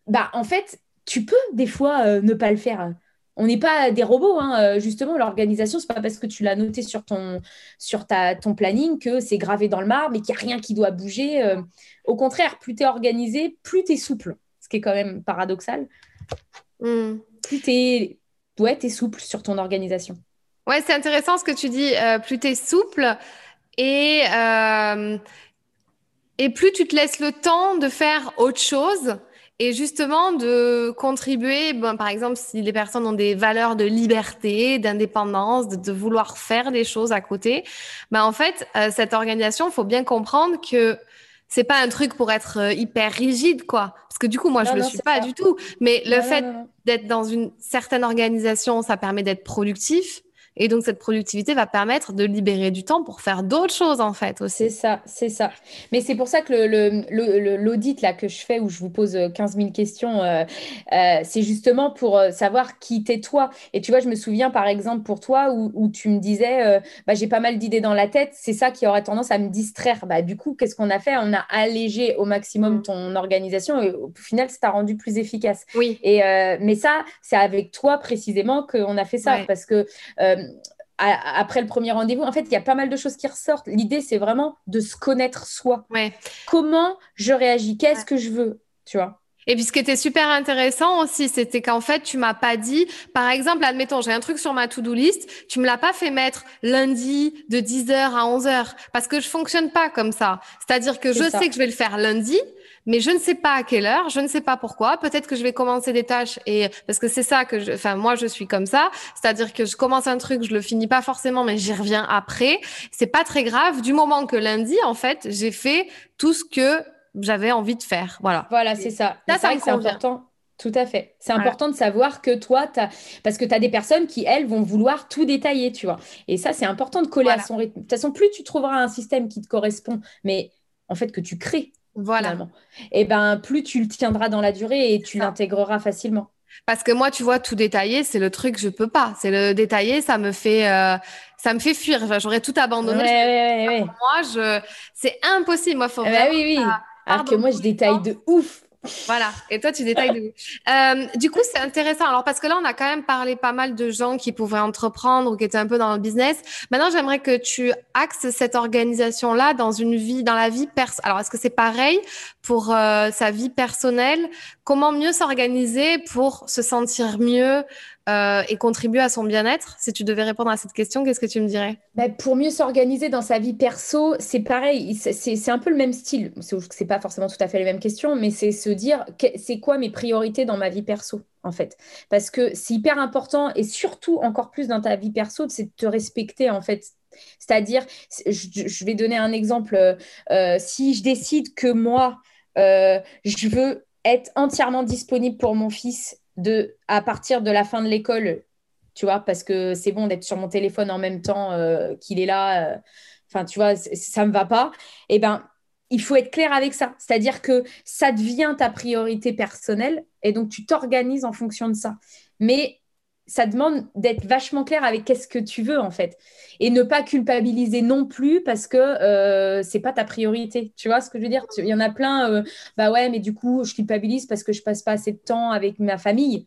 bah, en fait, tu peux des fois euh, ne pas le faire. On n'est pas des robots, hein. Euh, justement. L'organisation, c'est pas parce que tu l'as noté sur ton, sur ta, ton planning que c'est gravé dans le marbre et qu'il n'y a rien qui doit bouger. Euh. au contraire, plus tu es organisé, plus tu es souple, ce qui est quand même paradoxal. Hmm. Plus tu es, ouais, es souple sur ton organisation. Ouais, c'est intéressant ce que tu dis. plus tu es souple et, et plus tu te laisses le temps de faire autre chose et justement de contribuer, ben, par exemple, si les personnes ont des valeurs de liberté, d'indépendance, de, vouloir faire des choses à côté, ben, en fait, euh, cette organisation, il faut bien comprendre que c'est pas un truc pour être euh, hyper rigide, quoi. Parce que du coup, moi, je ne le suis pas, du tout. Mais le fait d'être dans une certaine organisation, ça permet d'être productif. Et donc, cette productivité va permettre de libérer du temps pour faire d'autres choses, en fait, aussi. C'est ça, c'est ça. Mais c'est pour ça que l'audit le, là que je fais, où je vous pose 15 euh, 000 questions, euh, euh, c'est justement pour savoir qui t'es toi. Et tu vois, je me souviens, par exemple, pour toi, où, tu me disais, bah, j'ai pas mal d'idées dans la tête, c'est ça qui aurait tendance à me distraire. Bah, du coup, qu'est-ce qu'on a fait? On a allégé au maximum mmh. ton organisation et au final, ça t'a rendu plus efficace. Oui. Et, mais ça, c'est avec toi précisément qu'on a fait ça, parce que après le premier rendez-vous, en fait, il y a pas mal de choses qui ressortent. L'idée, c'est vraiment de se connaître soi. Ouais. Comment je réagis? Qu'est-ce que je veux? Tu vois? Et puis ce qui était super intéressant aussi, c'était qu'en fait, tu m'as pas dit, par exemple, admettons, j'ai un truc sur ma to-do list, tu me l'as pas fait mettre lundi de 10h à 11h parce que je fonctionne pas comme ça. C'est-à-dire que je sais que je vais le faire lundi, mais je ne sais pas à quelle heure, je ne sais pas pourquoi. Peut-être que je vais commencer des tâches et parce que c'est ça que je, enfin moi je suis comme ça, c'est-à-dire que je commence un truc, je le finis pas forcément, mais j'y reviens après. C'est pas très grave du moment que lundi en fait j'ai fait tout ce que j'avais envie de faire. Voilà. Voilà, c'est ça. Ça, ça c'est important. Tout à fait. C'est important de savoir que toi, as... parce que tu as des personnes qui, elles, vont vouloir tout détailler, tu vois. Et ça, c'est important de coller à son rythme. De toute façon, plus tu trouveras un système qui te correspond, mais en fait, que tu crées. Voilà. Et eh ben, plus tu le tiendras dans la durée et tu l'intégreras facilement. Parce que moi, tu vois, tout détailler, c'est le truc, je peux pas. C'est le détailler, ça me fait, euh, ça me fait fuir. J'aurais tout abandonné. Ouais, ouais, moi, je, c'est impossible. Moi, faut. Eh ben oui. Alors que moi, je détaille de ouf. Voilà. Et toi, tu détailles de euh, Du coup, c'est intéressant. Alors, parce que là, on a quand même parlé pas mal de gens qui pouvaient entreprendre ou qui étaient un peu dans le business. Maintenant, j'aimerais que tu axes cette organisation-là dans une vie, dans la vie personnelle. Alors, est-ce que c'est pareil pour euh, sa vie personnelle? Comment mieux s'organiser pour se sentir mieux euh, et contribuer à son bien-être Si tu devais répondre à cette question, qu'est-ce que tu me dirais? Bah, Pour mieux s'organiser dans sa vie perso, c'est pareil. C'est un peu le même style. C'est pas forcément tout à fait les mêmes questions, mais c'est se dire c'est quoi mes priorités dans ma vie perso en fait? Parce que c'est hyper important et surtout encore plus dans ta vie perso, c'est de te respecter en fait. C'est-à-dire, je, vais donner un exemple. Euh, si je décide que moi, euh, je veux être entièrement disponible pour mon fils de, à partir de la fin de l'école, tu vois, parce que c'est bon d'être sur mon téléphone en même temps euh, qu'il est là. Euh, enfin, tu vois, ça ne me va pas. Eh ben, il faut être clair avec ça. C'est-à-dire que ça devient ta priorité personnelle et donc tu t'organises en fonction de ça. Mais ça demande d'être vachement clair avec qu'est-ce que tu veux en fait. Et ne pas culpabiliser non plus parce que euh, c'est pas ta priorité. Tu vois ce que je veux dire? Il y en a plein euh, bah ouais mais du coup je culpabilise parce que je passe pas assez de temps avec ma famille.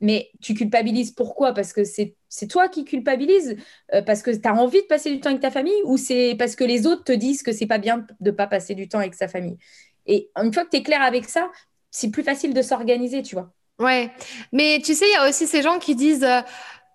Mais tu culpabilises pourquoi? Parce que c'est toi qui culpabilises euh, parce que tu as envie de passer du temps avec ta famille ou c'est parce que les autres te disent que c'est pas bien de pas passer du temps avec sa famille? Et une fois que tu es clair avec ça c'est plus facile de s'organiser tu vois Ouais, mais tu sais, il y a aussi ces gens qui disent euh,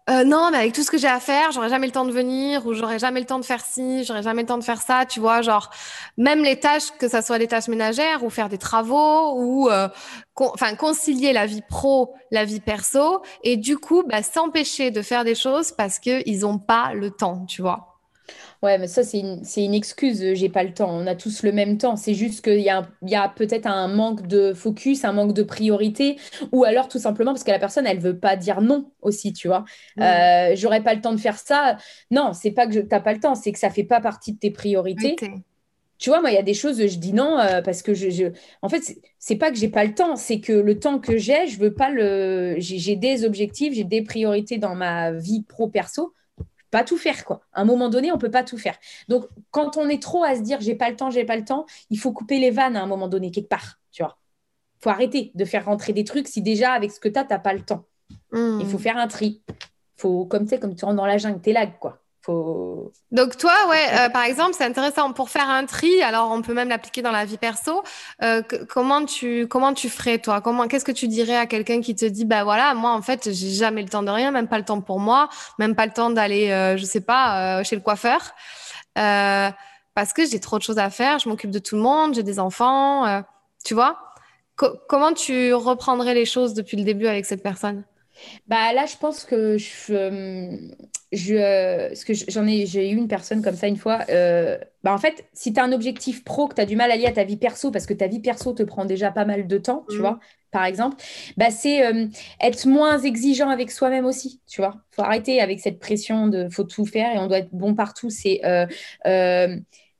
euh, non, mais avec tout ce que j'ai à faire, j'aurai jamais le temps de venir ou j'aurai jamais le temps de faire ci, j'aurai jamais le temps de faire ça, tu vois, genre même les tâches, que ça soit des tâches ménagères ou faire des travaux ou euh, enfin concilier la vie pro, la vie perso et du coup bah, s'empêcher de faire des choses parce que ils ont pas le temps, tu vois. Ouais, mais ça, c'est une, une, excuse. Euh, j'ai pas le temps. On a tous le même temps. C'est juste qu'il y a, y a peut-être un manque de focus, un manque de priorité, ou alors tout simplement parce que la personne, elle veut pas dire non aussi, tu vois. Euh, j'aurais pas le temps de faire ça. Non, c'est pas que tu n'as pas le temps, c'est que ça fait pas partie de tes priorités. Tu vois, moi, il y a des choses, je dis non euh, parce que je, je... En fait, c'est pas que j'ai pas le temps, c'est que le temps que j'ai, je veux pas le. J'ai des objectifs, j'ai des priorités dans ma vie pro-perso pas tout faire quoi. À un moment donné, on peut pas tout faire. Donc quand on est trop à se dire j'ai pas le temps, j'ai pas le temps, il faut couper les vannes à un moment donné quelque part, tu vois. Faut arrêter de faire rentrer des trucs si déjà avec ce que tu as, t'as pas le temps. Hmm. Il faut faire un tri. Faut comme tu sais comme tu rentres dans la jungle, t'es là quoi. Donc toi, ouais, euh, par exemple, c'est intéressant pour faire un tri. Alors, on peut même l'appliquer dans la vie perso. Euh, comment tu comment tu ferais toi? Comment qu'est-ce que tu dirais à quelqu'un qui te dit bah voilà, moi en fait, j'ai jamais le temps de rien, même pas le temps pour moi, même pas le temps d'aller, euh, je sais pas, chez le coiffeur, parce que j'ai trop de choses à faire. Je m'occupe de tout le monde, j'ai des enfants, tu vois? comment tu reprendrais les choses depuis le début avec cette personne? Bah là, je pense que je, euh, je que j'en ai, j'ai eu une personne comme ça une fois. Euh, bah en fait, si tu as un objectif pro que tu as du mal à lier à ta vie perso, parce que ta vie perso te prend déjà pas mal de temps, tu mmh. vois, par exemple, bah c'est euh, être moins exigeant avec soi-même aussi, tu vois. faut arrêter avec cette pression de faut tout faire et on doit être bon partout. C'est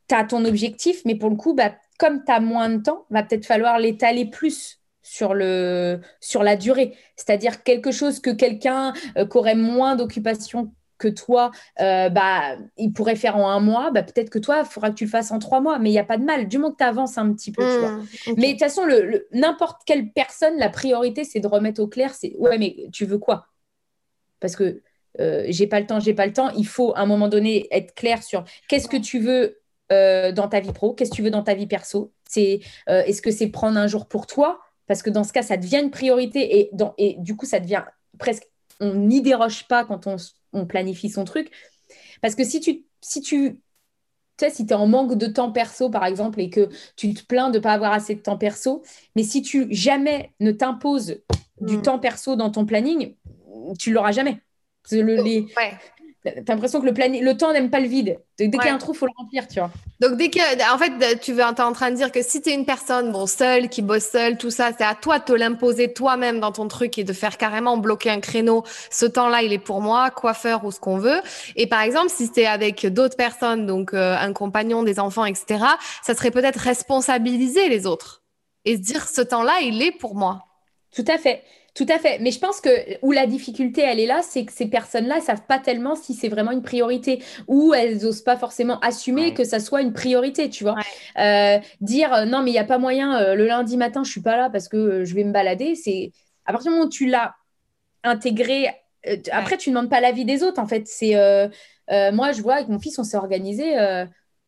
tu as ton objectif, mais pour le coup, bah, comme tu as moins de temps, va peut-être falloir l'étaler plus sur, le, sur la durée. C'est-à-dire quelque chose que quelqu'un euh, qui aurait moins d'occupation que toi, euh, bah, il pourrait faire en un mois, bah, peut-être que toi, il faudra que tu le fasses en trois mois, mais il n'y a pas de mal, du moment que tu avances un petit peu. tu vois. Mmh, mais de toute façon, le, n'importe quelle personne, la priorité, c'est de remettre au clair, c'est ouais, mais tu veux quoi? Parce que euh, j'ai pas le temps, j'ai pas le temps, il faut à un moment donné être clair sur qu'est-ce que tu veux dans ta vie pro, qu'est-ce que tu veux dans ta vie perso? C'est, est-ce que c'est prendre un jour pour toi? Parce que dans ce cas, ça devient une priorité et, dans, et du coup, ça devient presque, on n'y déroge pas quand on, on, planifie son truc. Parce que si tu, si tu, tu sais, si tu es en manque de temps perso, par exemple, et que tu te plains de ne pas avoir assez de temps perso, mais si tu jamais ne t'imposes du mm. temps perso dans ton planning, tu l'auras jamais. Le, les, T'as l'impression que le, le temps n'aime pas le vide. Dès qu'il y a un trou, il faut le remplir, tu vois. Donc, dès que, en fait, tu es en train de dire que si tu es une personne, bon, seule, qui bosse seule, tout ça, c'est à toi de te l'imposer toi-même dans ton truc et de faire carrément bloquer un créneau. Ce temps-là, il est pour moi, coiffeur ou ce qu'on veut. Et par exemple, si tu es avec d'autres personnes, donc euh, un compagnon, des enfants, etc., ça serait peut-être responsabiliser les autres et se dire ce temps-là, il est pour moi. Tout à fait. Tout à fait. Mais je pense que où la difficulté, elle est là, c'est que ces personnes-là ne savent pas tellement si c'est vraiment une priorité ou elles n'osent pas forcément assumer que ça soit une priorité, tu vois. Euh, dire euh, non, mais il n'y a pas moyen, euh, le lundi matin, je ne suis pas là parce que je vais me balader. C'est à partir du moment où tu l'as intégré, après, tu ne demandes pas l'avis des autres, en fait. C'est moi, je vois avec mon fils, on s'est organisé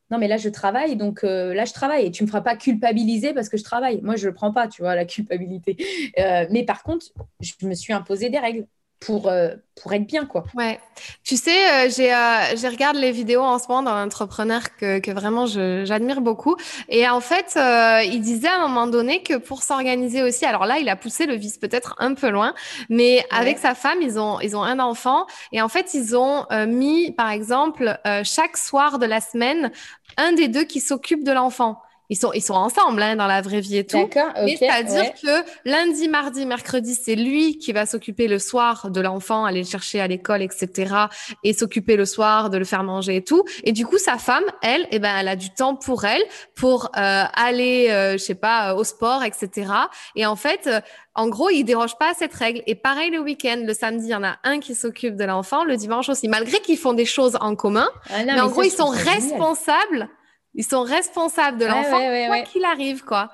non, mais là, je travaille, donc euh, là, je travaille. Et tu ne me feras pas culpabiliser parce que je travaille. Moi, je ne le prends pas, tu vois, la culpabilité. Euh, mais par contre, je me suis imposé des règles pour, euh, pour être bien, quoi. Ouais. Tu sais, euh, j'ai, euh, j'ai regardé les vidéos en ce moment d'un entrepreneur que, que vraiment j'admire beaucoup. Et en fait, il disait à un moment donné que pour s'organiser aussi, alors là, il a poussé le vice peut-être un peu loin, mais avec sa femme, ils ont, ils ont un enfant. Et en fait, ils ont mis, par exemple, chaque soir de la semaine, un des deux qui s'occupe de l'enfant. Ils sont, ils sont ensemble hein, dans la vraie vie et tout. D'accord. Mais c'est-à-dire que lundi, mardi, mercredi, c'est lui qui va s'occuper le soir de l'enfant, aller le chercher à l'école, etc. Et s'occuper le soir de le faire manger et tout. Et du coup, sa femme, elle, eh ben, elle a du temps pour elle, pour euh, aller, euh, je sais pas, au sport, etc. Et en fait, euh, en gros, il déroge pas à cette règle. Et pareil le week-end, le samedi, il y en a un qui s'occupe de l'enfant, le dimanche aussi. Malgré qu'ils font des choses en commun, ah mais, en gros, ils sont responsables. Ils sont responsables de l'enfant, quoi qu'il arrive, quoi.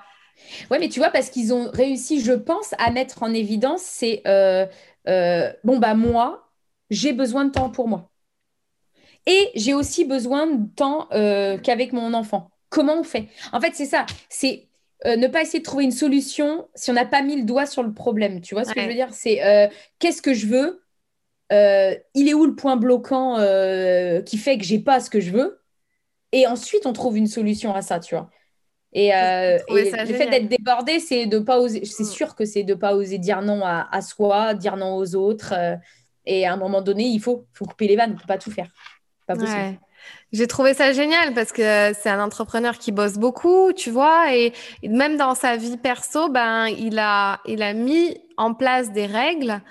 Ouais, mais tu vois, parce qu'ils ont réussi, je pense, à mettre en évidence, c'est euh, euh, bon, bah, moi, j'ai besoin de temps pour moi. Et j'ai aussi besoin de temps euh, qu'avec mon enfant. Comment on fait? En fait, c'est ça. C'est ne pas essayer de trouver une solution si on n'a pas mis le doigt sur le problème. Tu vois ce que je veux dire? C'est qu'est-ce que je veux? Il est où le point bloquant qui fait que j'ai pas ce que je veux? Et ensuite, on trouve une solution à ça, tu vois. Et, euh, le fait d'être débordé, c'est de pas oser. C'est mm. sûr que c'est de pas oser dire non à, soi, dire non aux autres. Euh, et à un moment donné, il faut, faut couper les vannes. On peut pas tout faire. Pas possible. J'ai trouvé ça génial parce que c'est un entrepreneur qui bosse beaucoup, tu vois, et même dans sa vie perso, ben il a il a mis en place des règles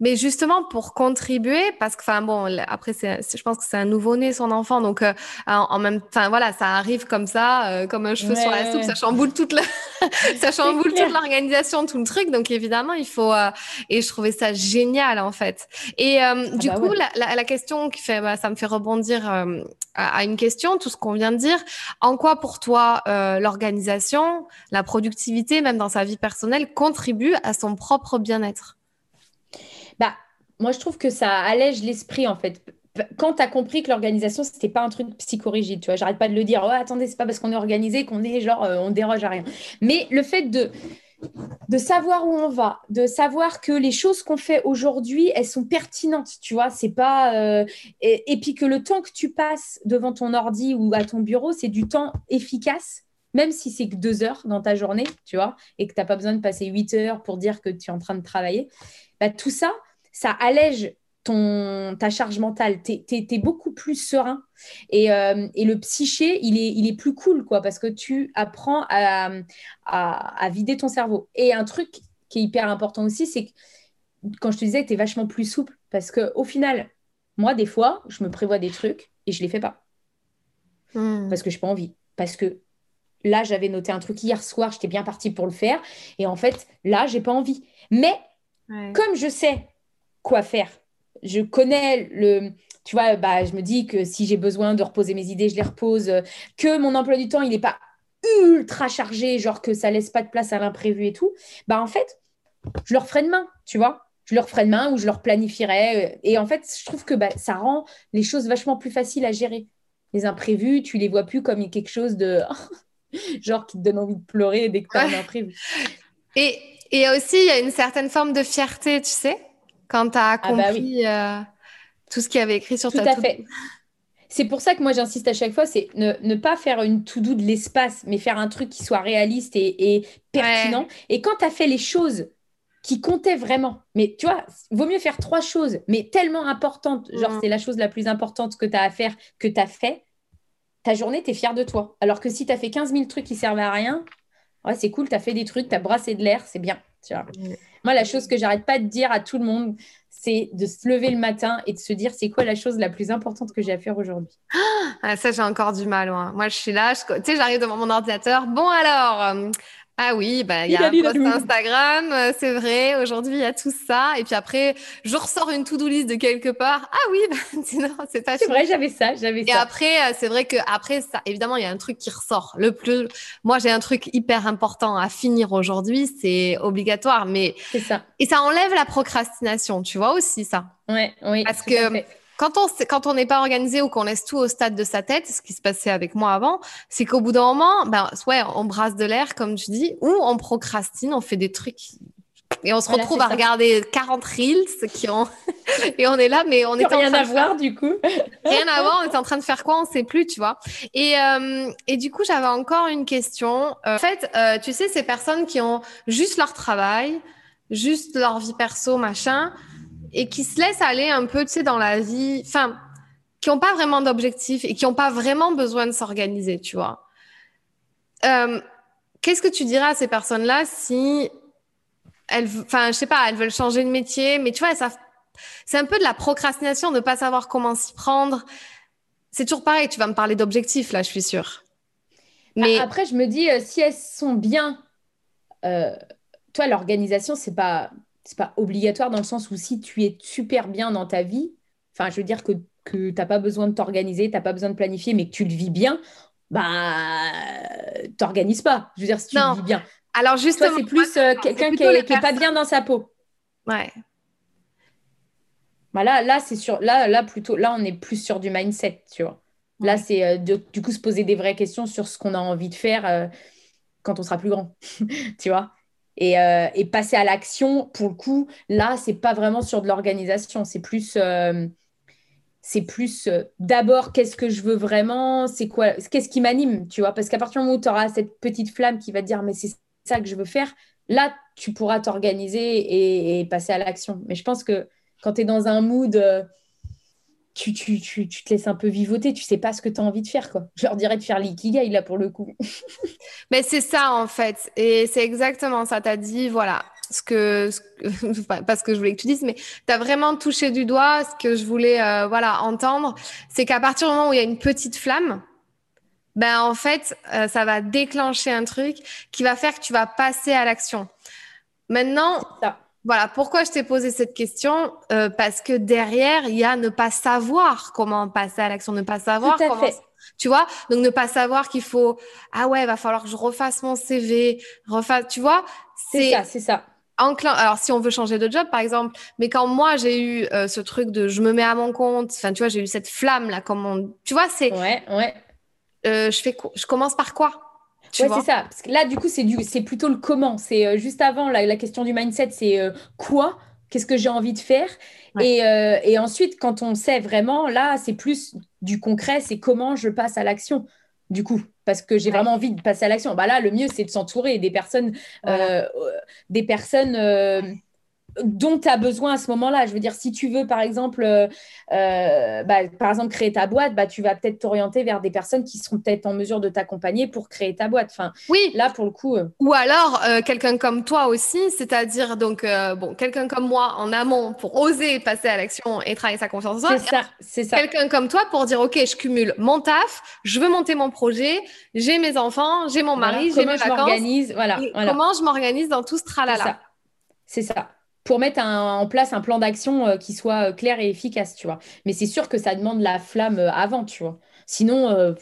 mais justement pour contribuer, parce que, enfin bon, après, je pense que c'est un nouveau-né, son enfant, donc euh, en, même temps, voilà, ça arrive comme ça, euh, comme un cheveu sur la soupe, ça chamboule toute la... ça chamboule toute l'organisation, tout le truc, donc évidemment, il faut... Euh, et je trouvais ça génial, en fait. Et ah du bah coup, la, la, question qui fait... Bah, ça me fait rebondir à, à, une question, tout ce qu'on vient de dire. En quoi, pour toi, l'organisation, la productivité, même dans sa vie personnelle, contribue à son propre bien-être? Moi, je trouve que ça allège l'esprit, en fait. Quand tu as compris que l'organisation, c'était pas un truc psychorigide, tu vois, j'arrête pas de le dire, oh, attendez, c'est pas parce qu'on est organisé qu'on est genre, euh, on déroge à rien. Mais le fait de, de savoir où on va, de savoir que les choses qu'on fait aujourd'hui, elles sont pertinentes, tu vois, c'est pas. Euh, et, puis que le temps que tu passes devant ton ordi ou à ton bureau, c'est du temps efficace même si c'est que deux heures dans ta journée, tu vois, et que tu n'as pas besoin de passer huit heures pour dire que tu es en train de travailler, bah, tout ça, ça allège ton, ta charge mentale. Tu es, beaucoup plus serein. Et, euh, et, le psyché, il est, il est plus cool, quoi, parce que tu apprends à, à, vider ton cerveau. Et un truc qui est hyper important aussi, c'est que quand je te disais que tu es vachement plus souple, parce qu'au final, moi, des fois, je me prévois des trucs et je ne les fais pas. Hmm. Parce que je n'ai pas envie. Parce que là, j'avais noté un truc hier soir, j'étais bien partie pour le faire. Et en fait, là, j'ai pas envie. Mais comme je sais quoi faire, je connais le. Tu vois, bah, je me dis que si j'ai besoin de reposer mes idées, je les repose. Que mon emploi du temps, il n'est pas ultra chargé, genre que ça laisse pas de place à l'imprévu et tout. Bah, en fait, je le referai demain, tu vois je le referai demain ou je le replanifierai. Et en fait, je trouve que bah, ça rend les choses vachement plus faciles à gérer. Les imprévus, tu les vois plus comme quelque chose de genre qui te donne envie de pleurer dès que tu as un imprévu. Et Et aussi, il y a une certaine forme de fierté, tu sais, quand tu as Ah bah accompli euh, tout ce qu'il y avait écrit sur Tout ta à fait. C'est pour ça que moi j'insiste à chaque fois, c'est ne, ne pas faire une to-do de l'espace, mais faire un truc qui soit réaliste et, et pertinent. Et quand tu as fait les choses qui comptaient vraiment, mais tu vois, vaut mieux faire trois choses, mais tellement importantes, genre Mm. c'est la chose la plus importante que tu as à faire, que tu as fait, ta journée, tu es fier de toi. Alors que si tu as fait 15 000 trucs qui servent à rien, ouais, c'est cool, tu as fait des trucs, tu as brassé de l'air, c'est bien. Tu vois. Moi, la chose que j'arrête pas de dire à tout le monde, c'est de se lever le matin et de se dire c'est quoi la chose la plus importante que j'ai à faire aujourd'hui? Ah, ça, j'ai encore du mal. ouais. Moi, je suis là, je- tu sais, j'arrive devant mon ordinateur. Bon, alors, euh, ah oui, bah, il y a un post. Instagram, euh, c'est vrai, aujourd'hui, il y a tout ça. Et puis après, je ressors une to-do list de quelque part. Ah oui, bah, c'est pas C'est vrai, j'avais ça, j'avais Et ça. après, euh, c'est vrai que après ça, évidemment, il y a un truc qui ressort. Le plus, moi, j'ai un truc hyper important à finir aujourd'hui, c'est obligatoire. Mais C'est ça. et ça enlève la procrastination, tu vois aussi ça. Ouais, oui. Parce que- fait. Quand on quand on n'est pas organisé ou qu'on laisse tout au stade de sa tête, ce qui se passait avec moi avant, c'est qu'au bout d'un moment, ben ouais, on brasse de l'air comme tu dis, ou on procrastine, on fait des trucs et on se Voilà, retrouve à ça. regarder 40 reels qui ont et on est là, mais on est rien à voir du coup. rien à voir, on était en train de faire quoi, on sait plus, tu vois. Et, euh, et du coup, j'avais encore une question. Euh, en fait, euh, tu sais, ces personnes qui ont juste leur travail, juste leur vie perso, machin, et qui se laissent aller un peu, tu sais, dans la vie, enfin, qui n'ont pas vraiment d'objectif et qui n'ont pas vraiment besoin de s'organiser, tu vois. Euh, Qu'est-ce que tu dirais à ces personnes-là si elles, enfin, je sais pas, elles veulent changer de métier, mais tu vois, c'est un peu de la procrastination de ne pas savoir comment s'y prendre. C'est toujours pareil, tu vas me parler d'objectifs là, je suis sûre. Mais Après, je me dis, euh, si elles sont bien, euh, toi, l'organisation, c'est pas, c'est pas obligatoire dans le sens où si tu es super bien dans ta vie, enfin, je veux dire que, que tu n'as pas besoin de t'organiser, tu n'as pas besoin de planifier, mais que tu le vis bien, bah, t'organises pas. Je veux dire, si tu Non. le vis bien. alors justement, c'est plus euh, quelqu'un qui plutôt les est, qui est pas bien dans sa peau. ouais, Bah là, là, c'est sur, là, là, plutôt, là, on est plus sur du mindset, tu vois. Là, c'est euh, du coup se poser des vraies questions sur ce qu'on a envie de faire euh, quand on sera plus grand, tu vois. Et, euh, et passer à l'action, pour le coup, là, c'est pas vraiment sur de l'organisation, c'est plus, euh, plus euh, d'abord qu'est-ce que je veux vraiment, c'est quoi, qu'est-ce qui m'anime, tu vois? Parce qu'à partir du moment où tu auras cette petite flamme qui va te dire, mais c'est ça que je veux faire, là, tu pourras t'organiser et, et passer à l'action. Mais je pense que quand tu es dans un mood, tu, tu, tu, tu te laisses un peu vivoter, tu sais pas ce que tu as envie de faire, quoi. Je leur dirais de faire l'ikigai, là, pour le coup. mais c'est ça en fait, et c'est exactement ça. T'as dit voilà ce que, ce que- pas pas ce que je voulais que tu dises, mais t'as vraiment touché du doigt ce que je voulais euh, voilà entendre, c'est qu'à partir du moment où il y a une petite flamme. Ben en fait, euh, ça va déclencher un truc qui va faire que tu vas passer à l'action. Maintenant. Voilà, pourquoi je t'ai posé cette question? Euh, Parce que derrière, il y a ne pas savoir comment passer à l'action, ne pas savoir Tout à comment. fait. Tu vois? Donc, ne pas savoir qu'il faut. Ah ouais, va falloir que je refasse mon CV, refasse. Tu vois? C'est ça, c'est ça. enclin. Alors, si on veut changer de job, par exemple, mais quand moi j'ai eu euh, ce truc de je me mets à mon compte, enfin, tu vois, j'ai eu cette flamme là, comme on. Tu vois, c'est. Ouais, ouais. euh, je fais. quoi? Je commence par quoi? Tu ouais, c'est ça. Parce que là, du coup, c'est du, c'est plutôt le comment. C'est euh, juste avant la, la question du mindset, c'est euh, quoi? Qu'est-ce que j'ai envie de faire? Ouais. et, euh, et ensuite, quand on sait vraiment, là, c'est plus du concret, c'est comment je passe à l'action. Du coup, parce que j'ai Ouais. vraiment envie de passer à l'action. Bah là, le mieux, c'est de s'entourer des personnes, Voilà. des personnes dont tu as besoin à ce moment-là. Je veux dire, si tu veux, par exemple, euh, euh, bah, par exemple, créer ta boîte, bah, tu vas peut-être t'orienter vers des personnes qui seront peut-être en mesure de t'accompagner pour créer ta boîte. Enfin, Oui, là, pour le coup, euh, Ou alors euh, quelqu'un comme toi aussi, c'est-à-dire donc bon quelqu'un comme moi en amont pour oser passer à l'action et travailler sa confiance en soi. c'est ça, c'est ça. Quelqu'un comme toi pour dire ok je cumule mon taf, je veux monter mon projet, j'ai mes enfants, j'ai mon Voilà. mari, j'ai mes je vacances. voilà, voilà. Comment je m'organise dans tout ce C'est tralala. ça. C'est ça. Pour mettre un- en place un plan d'action euh, qui soit euh, clair et efficace, tu vois. Mais c'est sûr que ça demande la flamme euh, avant, tu vois. Sinon, euh,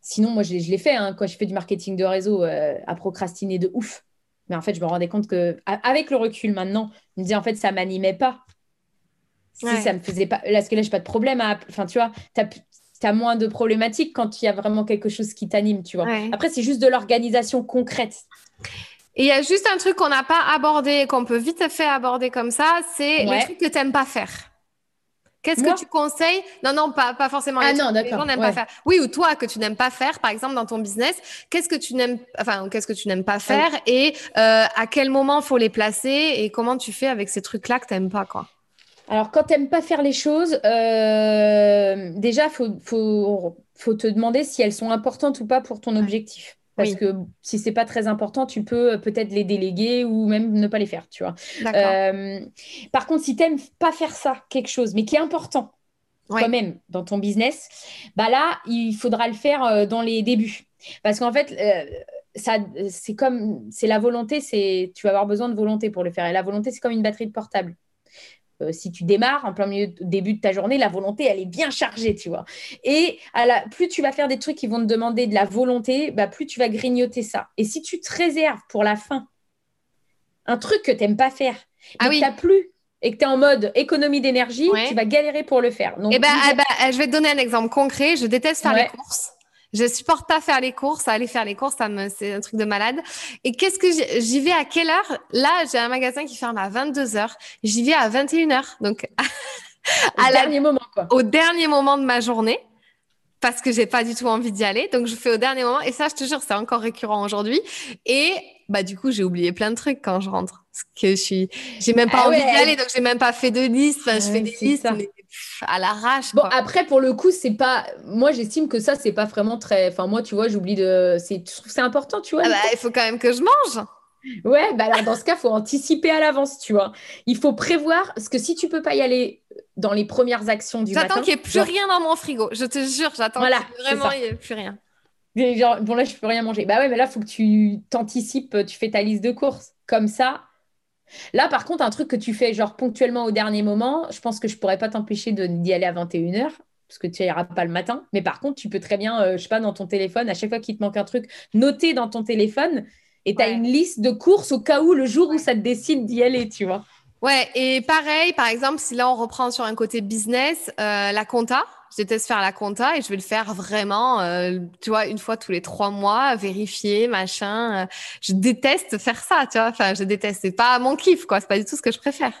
sinon moi, je, l'ai- je l'ai fait hein, quand je fais du marketing de réseau euh, à procrastiner de ouf. Mais en fait, je me rendais compte que, avec le recul maintenant, je me disais en fait, ça m'animait pas. Si Ouais. ça me faisait pas. Parce que là, j'ai pas de problème à. Enfin, tu vois, t'as as moins de problématiques quand il y a vraiment quelque chose qui t'anime, tu vois. Ouais. Après, c'est juste de l'organisation concrète. Et il y a juste un truc qu'on n'a pas abordé, qu'on peut vite fait aborder comme ça, c'est les trucs que tu n'aimes pas faire. Qu'est-ce que tu conseilles? Non, non, pas, pas forcément. Ah non, d'accord. pas faire. Oui, ou toi que tu n'aimes pas faire, par exemple dans ton business, qu'est-ce que tu n'aimes, enfin, qu'est-ce que tu n'aimes pas faire et euh, à quel moment faut les placer et comment tu fais avec ces trucs-là que tu n'aimes pas, quoi? Alors, quand tu n'aimes pas faire les choses, euh, déjà, faut, faut, te demander si elles sont importantes ou pas pour ton objectif. Parce que si c'est pas très important, tu peux peut-être les déléguer ou même ne pas les faire, tu vois. Euh, par contre, si tu n'aimes pas faire ça, quelque chose, mais qui est important quand même dans ton business, bah là, il faudra le faire euh, dans les débuts. Parce qu'en fait, euh, ça, c'est comme, c'est la volonté, c'est, tu vas avoir besoin de volonté pour le faire. Et la volonté, c'est comme une batterie de portable. Euh, si tu démarres en plein milieu, début de ta journée, la volonté, elle est bien chargée, tu vois. Et à la, plus tu vas faire des trucs qui vont te demander de la volonté, bah, plus tu vas grignoter ça. Et si tu te réserves pour la fin un truc que tu n'aimes pas faire, ah oui. tu plus et que tu es en mode économie d'énergie, tu vas galérer pour le faire. Donc, eh ben, eh ben, je vais te donner un exemple concret. Je déteste faire les courses. Je supporte pas faire les courses, aller faire les courses, ça me, c'est un truc de malade. Et qu'est-ce que j'y vais à quelle heure? Là, j'ai un magasin qui ferme à 22 h J'y vais à 21 h Donc, au dernier moment, quoi. Au dernier moment de ma journée parce que j'ai pas du tout envie d'y aller. Donc, je fais au dernier moment. Et ça, je te jure, c'est encore récurrent aujourd'hui. Et bah, du coup, j'ai oublié plein de trucs quand je rentre. Parce que je suis, j'ai même pas ah envie d'y aller. Donc, j'ai même pas fait de liste. Enfin, je fais des listes, mais à l'arrache. Bon, après, pour le coup, c'est pas. Moi, j'estime que ça, c'est pas vraiment très. Enfin, moi, tu vois, j'oublie de. C'est... c'est important, tu vois. Ah bah, il faut quand même que je mange. Ouais, bah alors dans ce cas, il faut anticiper à l'avance, tu vois. Il faut prévoir, parce que si tu peux pas y aller dans les premières actions du matin... J'attends qu'il n'y ait plus rien dans mon frigo. Je te jure, j'attends voilà, vraiment il n'y ait plus rien. Genre, bon là, je peux rien manger. Bah ouais, mais là, il faut que tu t'anticipes, tu fais ta liste de courses. Comme ça, Là, par contre, un truc que tu fais genre ponctuellement au dernier moment, je pense que je pourrais pas t'empêcher d'y aller à 21h parce que tu n'iras pas le matin. Mais par contre, tu peux très bien, je euh, je sais pas, dans ton téléphone, à chaque fois qu'il te manque un truc, noter dans ton téléphone et tu as une liste de courses au cas où le jour où ça te décide d'y aller, tu vois. Ouais, et pareil, par exemple, si là on reprend sur un côté business, euh, la compta, je déteste faire la compta et je vais le faire vraiment, euh, tu vois, une fois tous les trois mois, vérifier, machin. Euh, je déteste faire ça, tu vois. Enfin, je déteste. C'est pas mon kiff, quoi. C'est pas du tout ce que je préfère.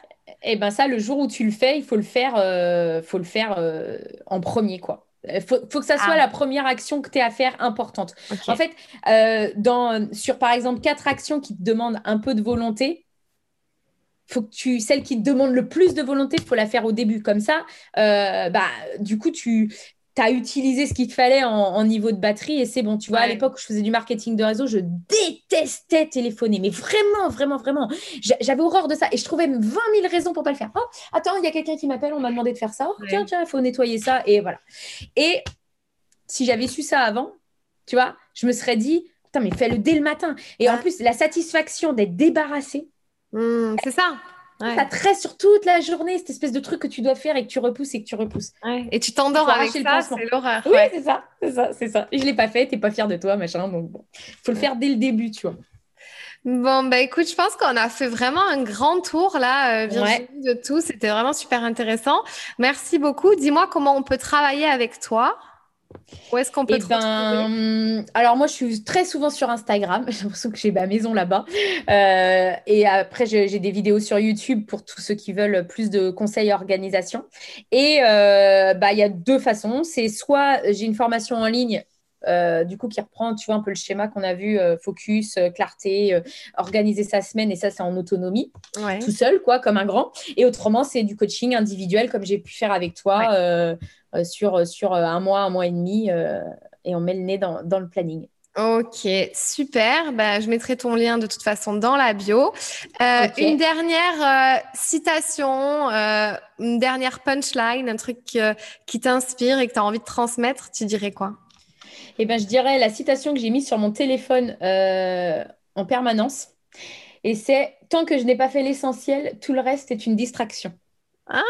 Eh ben ça, le jour où tu le fais, il faut le faire, faut le faire en premier, quoi. Il faut, faut, que ça soit ah. la première action que tu as à faire importante. En fait, euh, dans, sur par exemple quatre actions qui te demandent un peu de volonté, faut que tu, celle qui te demande le plus de volonté, il faut la faire au début. Comme ça, euh, bah, du coup, tu, tu utilisé ce qu'il te fallait en, niveau de batterie et c'est bon. Tu vois, à l'époque où je faisais du marketing de réseau, je détestais téléphoner, mais vraiment, vraiment, vraiment. J'avais horreur de ça et je trouvais 20 000 raisons pour pas le faire. Oh, attends, il y a quelqu'un qui m'appelle, on m'a demandé de faire ça. Oh, tiens, tiens, il faut nettoyer ça et voilà. Et si j'avais su ça avant, tu vois, je me serais dit, putain, mais fais-le dès le matin. Et en plus, la satisfaction d'être débarrassé. Mmh, c'est ça. Ça tresse sur toute la journée, cette espèce de truc que tu dois faire et que tu repousses et que tu repousses. Et tu t'endors avec ça, c'est l'horreur. Oui, c'est ça, c'est ça, c'est ça. Et je l'ai pas fait, t'es pas fier de toi, machin. Donc bon, faut le faire dès le début, tu vois. Bon, bah écoute, je pense qu'on a fait vraiment un grand tour là, euh, Virginie, de tout. C'était vraiment super intéressant. Merci beaucoup. Dis-moi comment on peut travailler avec toi. Où est-ce qu'on peut eh ben, Alors moi, je suis très souvent sur Instagram. J'ai l'impression que j'ai ma maison là-bas. Euh, et après, j'ai des vidéos sur YouTube pour tous ceux qui veulent plus de conseils organisation. Et euh, bah, il y a deux façons. C'est soit j'ai une formation en ligne euh, du coup, qui reprend, tu vois, un peu le schéma qu'on a vu, focus, clarté, organiser sa semaine, et ça, c'est en autonomie, tout seul, quoi, comme un grand. Et autrement, c'est du coaching individuel, comme j'ai pu faire avec toi, euh, sur, sur euh, un mois, un mois et demi, euh, et on met le nez dans, dans le planning. Ok, super. Bah, je mettrai ton lien de toute façon dans la bio. Une dernière citation, une dernière punchline, un truc qui t'inspire et que tu as envie de transmettre, tu dirais quoi? Eh ben, je dirais la citation que j'ai mise sur mon téléphone en permanence. Et c'est Tant que je n'ai pas fait l'essentiel, tout le reste est une distraction. Ah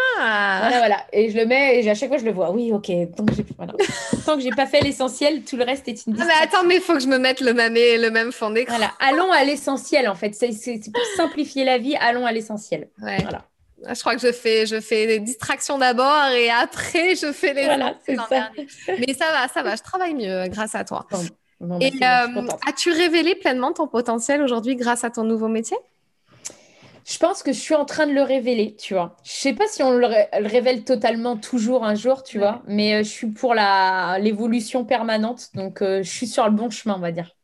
Voilà, voilà. Et je le mets et à chaque fois je le vois. Oui, ok. Tant que j'ai voilà. pas fait l'essentiel, tout le reste est une ah, mais attends, mais il faut que je me mette le même, le même fond d'écran. Voilà. Allons à l'essentiel en fait. C'est pour simplifier la vie, allons à l'essentiel. Voilà. Je crois que je fais, je fais des distractions d'abord et après je fais les voilà, c'est ça. Mais ça va, ça va. Je travaille mieux grâce à toi. Bah, Et euh, as-tu révélé pleinement ton potentiel aujourd'hui grâce à ton nouveau métier? Je pense que je suis en train de le révéler, tu vois. Je sais pas si on le, révèle totalement toujours un jour, tu vois, mais euh, je suis pour l'évolution permanente, donc euh, je suis sur le bon chemin, on va dire.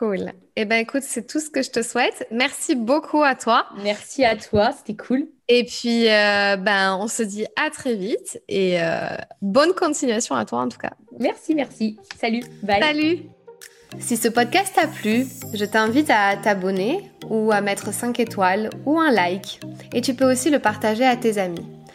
Cool. Eh ben écoute, c'est tout ce que je te souhaite. Merci beaucoup à toi. Merci à toi, c'était cool. Et puis, euh, ben, on se dit à très vite et bonne continuation à toi en tout cas. Merci, merci. Salut. Bye. Salut. Si ce podcast t'a plu, je t'invite à t'abonner ou à mettre 5 étoiles ou un like. Et tu peux aussi le partager à tes amis.